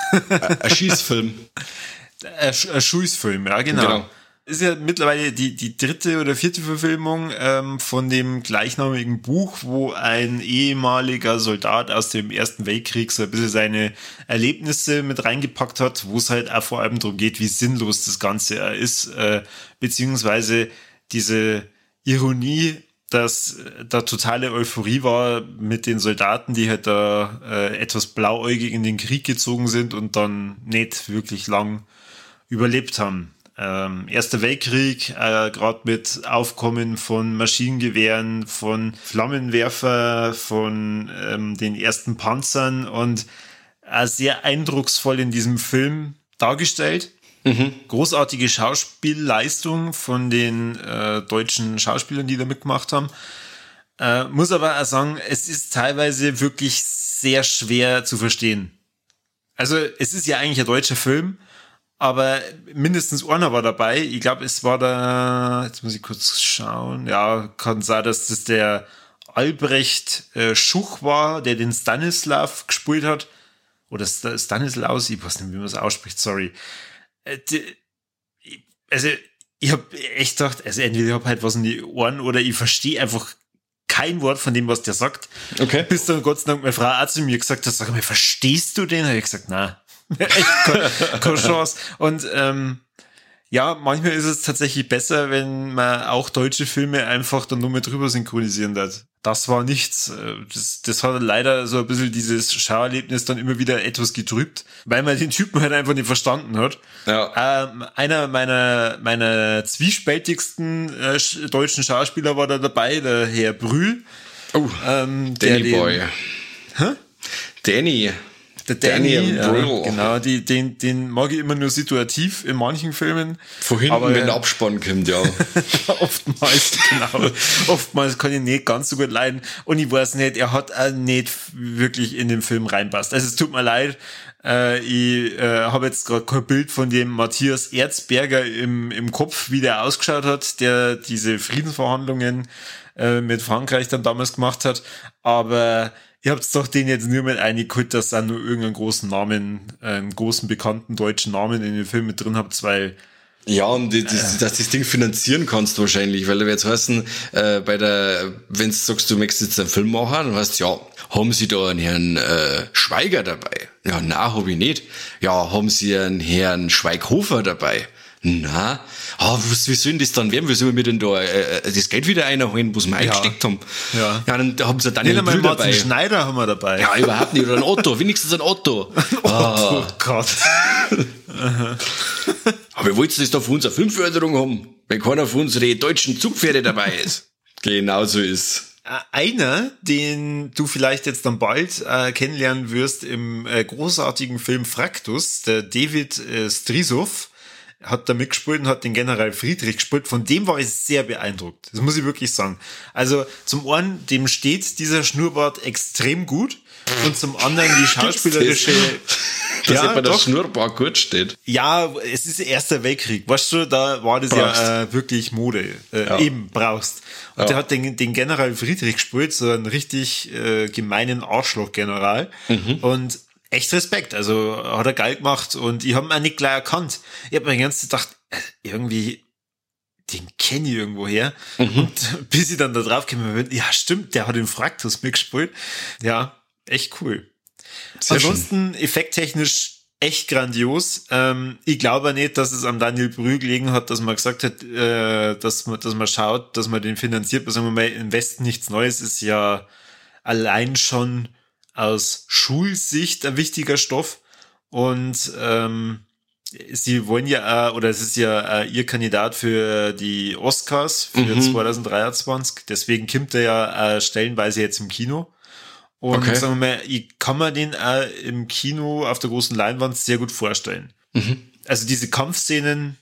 Ein Schießfilm. Ein Sch- ein Schulsfilm, ja, genau. Genau. Ist ja mittlerweile die, die dritte oder vierte Verfilmung ähm, von dem gleichnamigen Buch, wo ein ehemaliger Soldat aus dem Ersten Weltkrieg so ein bisschen seine Erlebnisse mit reingepackt hat, wo es halt auch vor allem darum geht, wie sinnlos das Ganze ist, äh, beziehungsweise diese Ironie, dass äh, da totale Euphorie war mit den Soldaten, die halt da äh, etwas blauäugig in den Krieg gezogen sind und dann nicht wirklich lang überlebt haben. Ähm, Erster Weltkrieg, äh, gerade mit Aufkommen von Maschinengewehren, von Flammenwerfer, von ähm, den ersten Panzern und äh, sehr eindrucksvoll in diesem Film dargestellt. Großartige Schauspielleistung von den äh, deutschen Schauspielern, die da mitgemacht haben. Äh, muss aber auch sagen, es ist teilweise wirklich sehr schwer zu verstehen. Also es ist ja eigentlich ein deutscher Film, aber mindestens einer war dabei. Ich glaube, es war da, jetzt muss ich kurz schauen, ja, kann sein, dass das der Albrecht äh, Schuch war, der den Stanislav gespielt hat. Oder Sta- Stanislaus, ich weiß nicht, wie man es ausspricht, sorry. Äh, die, also, ich habe echt gedacht, also entweder ich habe halt was in die Ohren oder ich verstehe einfach kein Wort von dem, was der sagt. Okay. Bis dann Gott sei Dank meine Frau auch zu mir gesagt hat, sag mal, verstehst du den? Habe ich gesagt, na, echt Chance. Und ähm, ja, manchmal ist es tatsächlich besser, wenn man auch deutsche Filme einfach dann nur mit drüber synchronisieren hat. Das war nichts. Äh, Das, das hat leider so ein bisschen dieses Schauerlebnis dann immer wieder etwas getrübt, weil man den Typen halt einfach nicht verstanden hat. Ja. Ähm, einer meiner, meiner zwiespältigsten äh, sch- deutschen Schauspieler war da dabei, der Herr Brühl. Oh, Ähm, Danny den- Boy. Hä? Danny. Der Danny, Danny ja, genau, die, den, den mag ich immer nur situativ in manchen Filmen. Von hinten, aber, wenn der Abspann kommt, ja. oftmals, genau. Oftmals kann ich nicht ganz so gut leiden. Und ich weiß nicht, er hat auch nicht wirklich in den Film reinpasst. Also es tut mir leid, äh, ich äh, habe jetzt gerade kein Bild von dem Matthias Erzberger im, im Kopf, wie der ausgeschaut hat, der diese Friedensverhandlungen äh, mit Frankreich dann damals gemacht hat. Aber ihr habt doch den jetzt nur mit eingeholt, dass ihr nur irgendeinen großen Namen, einen großen bekannten deutschen Namen in den Film mit drin habt, weil ja, und die, die, dass das Ding finanzieren kannst wahrscheinlich, weil du jetzt heißen, äh, bei der, wenn du sagst, du möchtest jetzt einen Film machen, dann heißt ja, haben Sie da einen Herrn äh, Schweiger dabei? Ja, na, hab ich nicht. Ja, haben Sie einen Herrn Schweighofer dabei? Na, ah, was, wie soll denn das dann werden? Wie sollen wir denn da äh, äh, das Geld wieder einholen, was wir ja. eingesteckt haben? Ja. ja, dann haben sie dann einen Brüder dabei. Schneider haben wir dabei. Ja, überhaupt nicht. Oder ein Otto, wenigstens ein Otto. Otto, ah. Gott. Aber wir wollten das da für unsere Filmförderung haben, wenn keiner von unsere deutschen Zugpferde dabei ist. genau so ist. Äh, einer, den du vielleicht jetzt dann bald äh, kennenlernen wirst im äh, großartigen Film Fraktus, der David äh, Strisov, hat da mitgespielt und hat den General Friedrich gespielt. Von dem war ich sehr beeindruckt. Das muss ich wirklich sagen. Also zum einen, dem steht dieser Schnurrbart extrem gut. Und zum anderen die schauspielerische. Dass ja, bei der Schnurrbart gut steht. Ja, es ist der Erste Weltkrieg. Weißt du, da war das brauchst. ja äh, wirklich Mode. Äh, ja. Eben, brauchst. Und ja. der hat den, den General Friedrich gespielt, so einen richtig äh, gemeinen Arschloch-General. Mhm. Und echt Respekt. Also hat er geil gemacht und ich habe ihn auch nicht gleich erkannt. Ich habe mir ganz gedacht, äh, irgendwie, den kenne ich irgendwo her. Mhm. Und bis ich dann da drauf kam, ja stimmt, der hat den Fraktus mitgespielt. Ja, echt cool. Sehr Ansonsten schön. effekttechnisch echt grandios. Ähm, ich glaube nicht, dass es am Daniel Brühl gelegen hat, dass man gesagt hat, äh, dass man, dass man schaut, dass man den finanziert. Sagen wir mal, im Westen nichts Neues ist ja allein schon aus Schulsicht ein wichtiger Stoff. Und ähm, sie wollen ja, oder es ist ja äh, ihr Kandidat für die Oscars für mhm. 2023. Deswegen kommt er ja äh, stellenweise jetzt im Kino. Und okay. sagen wir mal, ich kann mir den auch im Kino auf der großen Leinwand sehr gut vorstellen. Mhm. Also diese Kampfszenen,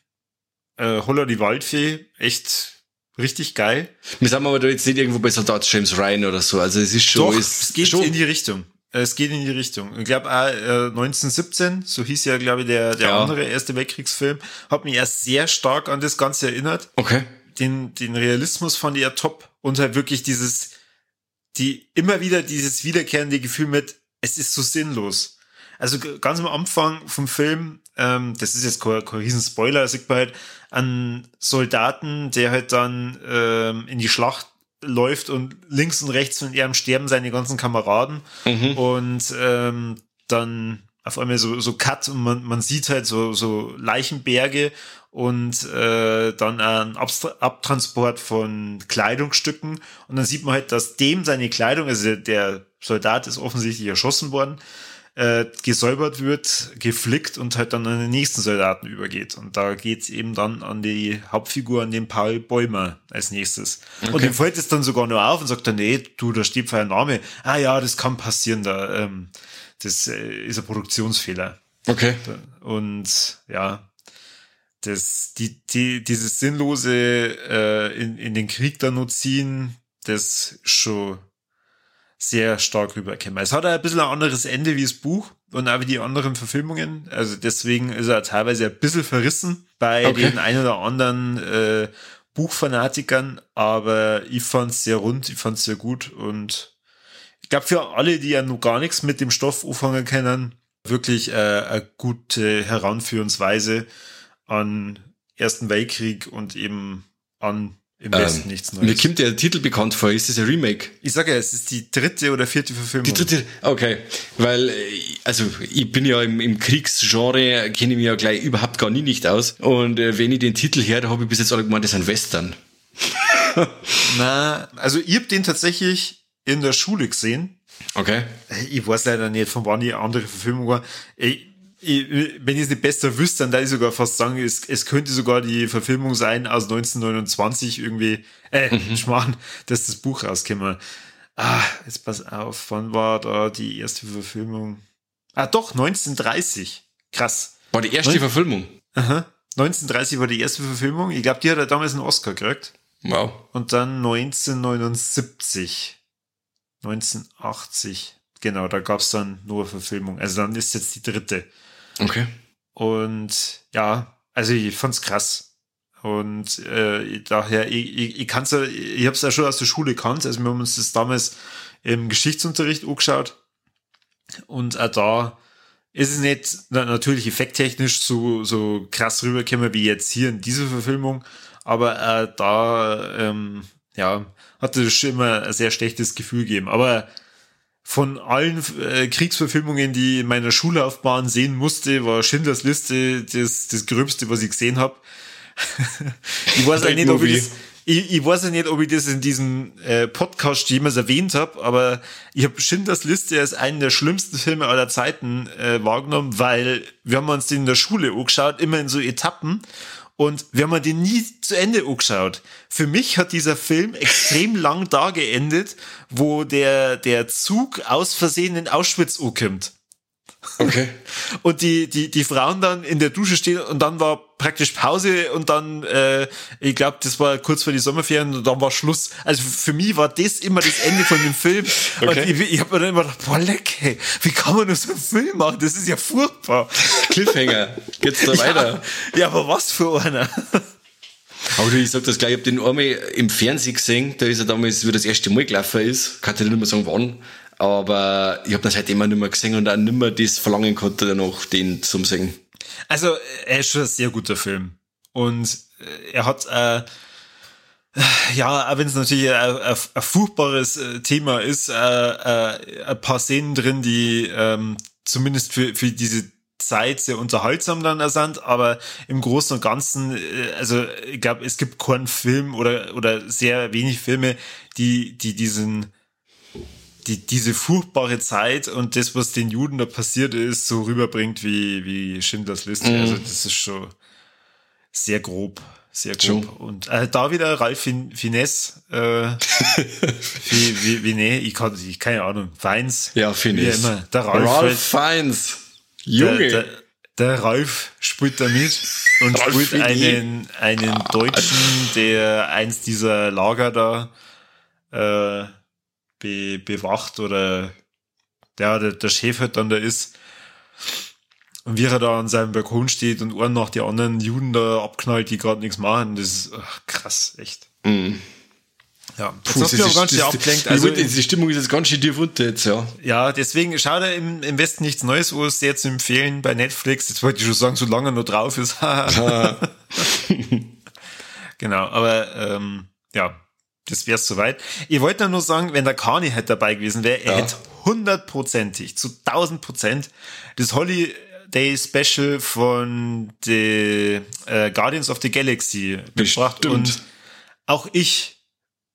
äh, Holler die Waldfee, echt richtig geil. Wir aber da jetzt nicht irgendwo bei Soldat James Ryan oder so. Also es ist schon. Doch, ist es geht schon in die Richtung. Es geht in die Richtung. Ich glaube, äh, 1917, so hieß ja, glaube ich, der, der ja. andere Erste Weltkriegsfilm, hat mich erst sehr stark an das Ganze erinnert. Okay. Den, den Realismus fand ich ja top und halt wirklich dieses, die immer wieder dieses wiederkehrende Gefühl mit, es ist so sinnlos. Also ganz am Anfang vom Film, ähm, das ist jetzt kein, kein Riesenspoiler, sieht man halt einen Soldaten, der halt dann ähm, in die Schlacht läuft und links und rechts von ihm sterben seine ganzen Kameraden. Mhm. und ähm, dann auf einmal so, so Cut und man, man sieht halt so, so Leichenberge und äh, dann ein Abtransport von Kleidungsstücken. Und dann sieht man halt, dass dem seine Kleidung, also der Soldat ist offensichtlich erschossen worden, äh, gesäubert wird, geflickt und halt dann an den nächsten Soldaten übergeht. Und da geht's eben dann an die Hauptfigur, an den Paul Bäumer als nächstes. Okay. Und dem fällt es dann sogar nur auf und sagt dann, nee, du, da steht ein Name. Ah ja, das kann passieren, da, ähm, das äh, ist ein Produktionsfehler. Okay. Und ja, das, die, die, dieses sinnlose äh, in, in den Krieg da nur ziehen, das schon sehr stark rüberkommen. Es hat ein bisschen ein anderes Ende wie das Buch und auch wie die anderen Verfilmungen. Also deswegen ist er teilweise ein bisschen verrissen bei okay. den ein oder anderen äh, Buchfanatikern, aber ich fand's sehr rund, ich fand's sehr gut und ich glaube für alle, die ja noch gar nichts mit dem Stoff anfangen können, wirklich äh, eine gute Heranführungsweise an Ersten Weltkrieg und eben an im Westen ähm, nichts Neues. Mir kommt der Titel bekannt vor. Ist das ein Remake? Ich sage ja, es ist die dritte oder vierte Verfilmung. Die dritte, okay. Weil, äh, also, ich bin ja im, im Kriegsgenre, kenne ich mich ja gleich überhaupt gar nie nicht aus. Und äh, wenn ich den Titel her, da habe ich bis jetzt alle gemeint, das ist ein Western. Na, also ich hab den tatsächlich in der Schule gesehen. Okay. Ich weiß leider nicht, von wann die andere Verfilmung war. Ich, wenn ich es nicht besser wüsste, dann würde ich sogar fast sagen, es, es könnte sogar die Verfilmung sein aus 1929 irgendwie, äh, mhm. Schmarrn, dass das Buch rauskäme. Ah, jetzt pass auf, wann war da die erste Verfilmung? Ah, doch, 1930. Krass. War die erste Neun Verfilmung. Aha. 1930 war die erste Verfilmung. Ich glaube, die hat er damals einen Oscar gekriegt. Wow. Und dann 1979. 1980. Genau, da gab es dann nur Verfilmung. Also dann ist jetzt die dritte. Okay. Und ja, also ich fand's krass. Und äh, daher, ich, ich, ich ja, ich hab's ja schon aus der Schule gekannt. Also wir haben uns das damals im Geschichtsunterricht angeschaut. Und auch da ist es nicht natürlich effekttechnisch so, so krass rübergekommen wie jetzt hier in dieser Verfilmung. Aber äh, da, ähm, ja, hatte das schon immer ein sehr schlechtes Gefühl gegeben. Aber von allen äh, Kriegsverfilmungen, die in meiner Schullaufbahn sehen musste, war Schindlers Liste das, das Gröbste, was ich gesehen habe. ich weiß auch nicht, ob ich das, ich, ich weiß ja nicht, ob ich das in diesem äh, Podcast jemals erwähnt habe, aber ich habe Schindlers Liste als einen der schlimmsten Filme aller Zeiten äh, wahrgenommen, weil wir haben uns den in der Schule angeschaut, immer in so Etappen und wir haben den nie zu Ende angeschaut. Für mich hat dieser Film extrem lang da geendet, wo der, der Zug aus Versehen in Auschwitz ankommt. Okay. Und die, die, die Frauen dann in der Dusche stehen und dann war praktisch Pause und dann, äh, ich glaube, das war kurz vor die Sommerferien und dann war Schluss. Also für mich war das immer das Ende von dem Film. Okay. Und ich, ich habe mir dann immer gedacht, boah, leck, hey, wie kann man nur so einen Film machen? Das ist ja furchtbar. Cliffhanger. Geht's da weiter? Ja, ja aber was für einer? Aber du, ich sag das gleich, ich hab den einmal im Fernsehen gesehen, da ist er damals, wie das erste Mal gelaufen ist, kann ich nicht mehr sagen wann, aber ich habe das halt immer nicht mehr gesehen und auch nicht mehr das verlangen konnte, danach den zum Singen. Also, er ist schon ein sehr guter Film. Und äh, er hat, äh, ja, auch wenn es natürlich ein, ein, furchtbares äh, Thema ist, äh, äh, ein paar Szenen drin, die ähm, zumindest für, für diese Zeit sehr unterhaltsam dann sind, aber im Großen und Ganzen, also ich glaube, es gibt keinen Film oder, oder sehr wenig Filme, die, die diesen die, diese furchtbare Zeit und das, was den Juden da passiert ist, so rüberbringt wie, wie Schindlers Liste. Mhm. Also das ist schon sehr grob. Sehr grob. Schon. Und äh, da wieder Ralf fin Finesse, äh, wie, wie, wie, nee, ich kann, ich, keine Ahnung, Feins. Ja, Finesse. Immer. Der Ralf, Ralf Feins. Junge. Der, der, der Ralf spielt da mit und Ralf spielt einen, einen Deutschen, der eins dieser Lager da, äh, be, bewacht oder ja, der, der Chef halt dann da ist. Und wie er da an seinem Balkon steht und einen nach die anderen Juden da abknallt, die gerade nichts machen, das ist ach, krass, echt. Mm. Ja, Puh, das ist, ganz schön abgelenkt. Also, die Stimmung ist jetzt ganz schön tief jetzt, ja. Ja, deswegen schau dir im, im Westen nichts Neues, wo es sehr zu empfehlen bei Netflix. Jetzt wollte ich schon sagen, solange er noch drauf ist. genau, aber ähm, ja, das wäre soweit. Ich wollte nur sagen, wenn der Kani halt dabei gewesen wäre, er ja. hätte hundertprozentig, zu tausend Prozent das Holiday Special von the äh, Guardians of the Galaxy gebracht. Und auch ich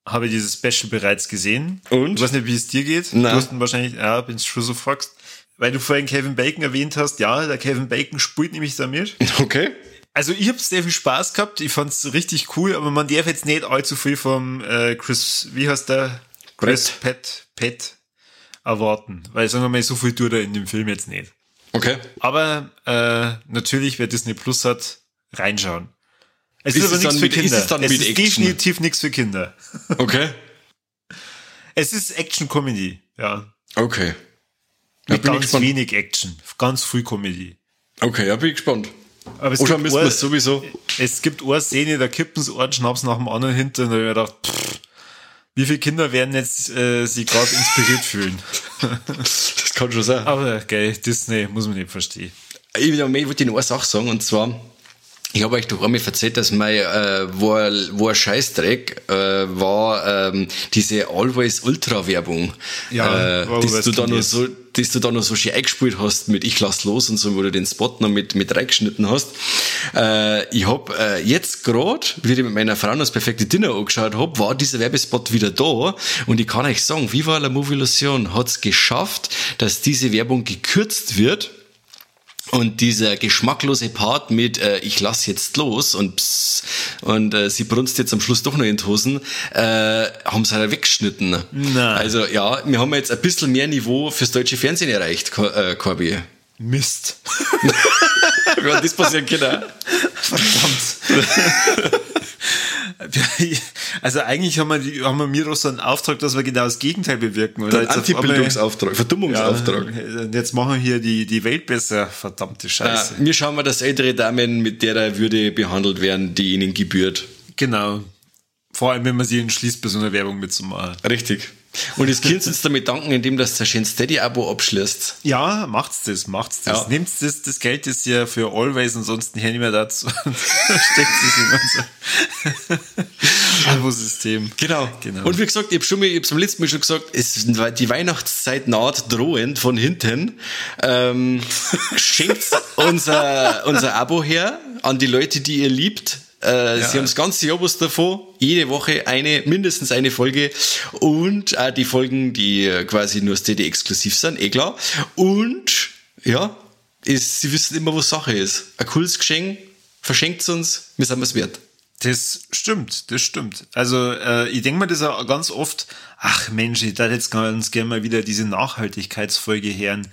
habe dieses Special bereits gesehen. Und? Ich weiß nicht, wie es dir geht. Nein. Du hast ihn wahrscheinlich, ja, du schon so fragst. Weil du vorhin Kevin Bacon erwähnt hast, ja, der Kevin Bacon spielt nämlich damit. Okay. Also ich habe sehr viel Spaß gehabt, ich fand's richtig cool, aber man darf jetzt nicht allzu viel vom äh, Chris, wie heißt der? Chris Pet, Pet erwarten. Weil sagen wir mal, so viel tut er in dem Film jetzt nicht. Okay. Aber äh, natürlich, wer Disney Plus hat, reinschauen. Es ist, ist aber nichts für Kinder. Ist es es ist Action? definitiv nichts für Kinder. Okay. Es ist Action-Comedy, ja. Okay. Mit ganz wenig Action. Ganz viel Comedy. Okay, ja, bin ich gespannt. Aber es Oder gibt müssen wir es sowieso? Es gibt eine Szene, da kippen sie einen Schnaps nach dem anderen hinter und da hab ich gedacht, pff, wie viele Kinder werden jetzt äh, sich gerade inspiriert fühlen? das kann schon sein. Aber geil, Disney muss man nicht verstehen. Ich, ich wollte noch eine Sache sagen und zwar ich habe euch doch einmal erzählt, dass mein äh, wo, wo ein Scheißdreck äh, war ähm, diese Always Ultra Werbung, ja, äh, dass du da noch so, dass du da noch so schön eingespielt hast mit Ich lass los und so, wo du den Spot noch mit mit reingeschnitten hast. Äh, ich habe äh, jetzt gerade, wie ich mit meiner Frau noch das perfekte Dinner angeschaut habe, war dieser Werbespot wieder da. Und ich kann euch sagen, Viva la Movilusion hat es geschafft, dass diese Werbung gekürzt wird Und dieser geschmacklose Part mit äh, ich lass jetzt los und pss, und äh, sie brunst jetzt am Schluss doch noch in die Hosen, äh, haben sie halt weggeschnitten. Nein. Also ja, wir haben jetzt ein bisschen mehr Niveau fürs deutsche Fernsehen erreicht, Cor- äh, Corby. Mist. Wie hat das passieren können? Verdammt. Also eigentlich haben wir, haben wir mir doch so einen Auftrag, dass wir genau das Gegenteil bewirken. Oder Ein Antibildungsauftrag, Verdummungsauftrag. Ja, jetzt machen wir hier die, die Welt besser. Verdammte Scheiße. Äh, wir schauen mal, dass ältere Damen mit der Würde behandelt werden, die ihnen gebührt. Genau. Vor allem, wenn man sie entschließt, bei so einer Werbung mitzumachen. Richtig. Und das Kind uns damit danken, indem das ein schönes Steady-Abo abschließt. Ja, macht's das, macht's das. Ja. Nehmt das, das Geld ist ja für Always, ansonsten hier nicht mehr dazu. Steckt es in unser Abo-System. Genau. Genau. Und wie gesagt, ich habe schon mal, ich hab's beim letzten Mal schon gesagt, es die Weihnachtszeit naht drohend von hinten. Ähm, schenkt unser, unser Abo her an die Leute, die ihr liebt. Äh, Sie haben das ganze Jahr was davon. Jede Woche eine, mindestens eine Folge. Und auch die Folgen, die äh, quasi nur Steady exklusiv sind, eh klar. Und, ja, ist, Sie wissen immer, was Sache ist. Ein cooles Geschenk, verschenkt uns, wir sind es wert. Das stimmt, das stimmt. Also äh, ich denke mir das auch ganz oft, ach Mensch, ich darf jetzt ganz gerne mal wieder diese Nachhaltigkeitsfolge hören.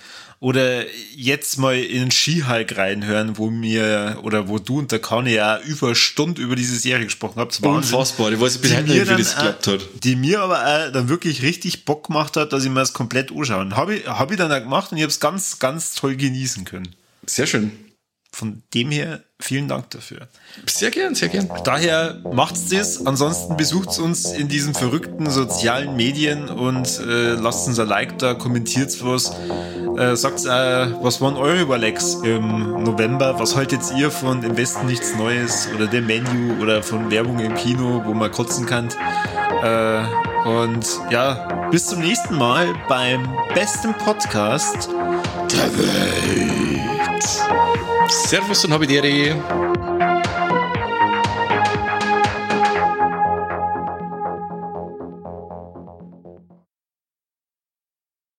Oder jetzt mal in den Skihulk reinhören, wo mir, oder wo du und der Conny ja über Stunden über diese Serie gesprochen habt. Wahnsinn. Unfassbar. Ich weiß bis heute mir nicht, wie das geklappt hat. Die mir aber auch dann wirklich richtig Bock gemacht hat, dass ich mir das komplett anschauen. Habe ich, hab ich dann auch gemacht und ich habe es ganz, ganz toll genießen können. Sehr schön. Von dem her vielen Dank dafür. Sehr gern, sehr gern. Daher macht's das. Ansonsten besucht's uns in diesen verrückten sozialen Medien und äh, lasst uns ein Like da, kommentiert's was. Äh, sagt äh, was waren eure Überlegs im November? Was haltet ihr von Im Westen nichts Neues oder dem Menu oder von Werbung im Kino, wo man kotzen kann? Äh, und ja, bis zum nächsten Mal beim besten Podcast Servus und Habidere.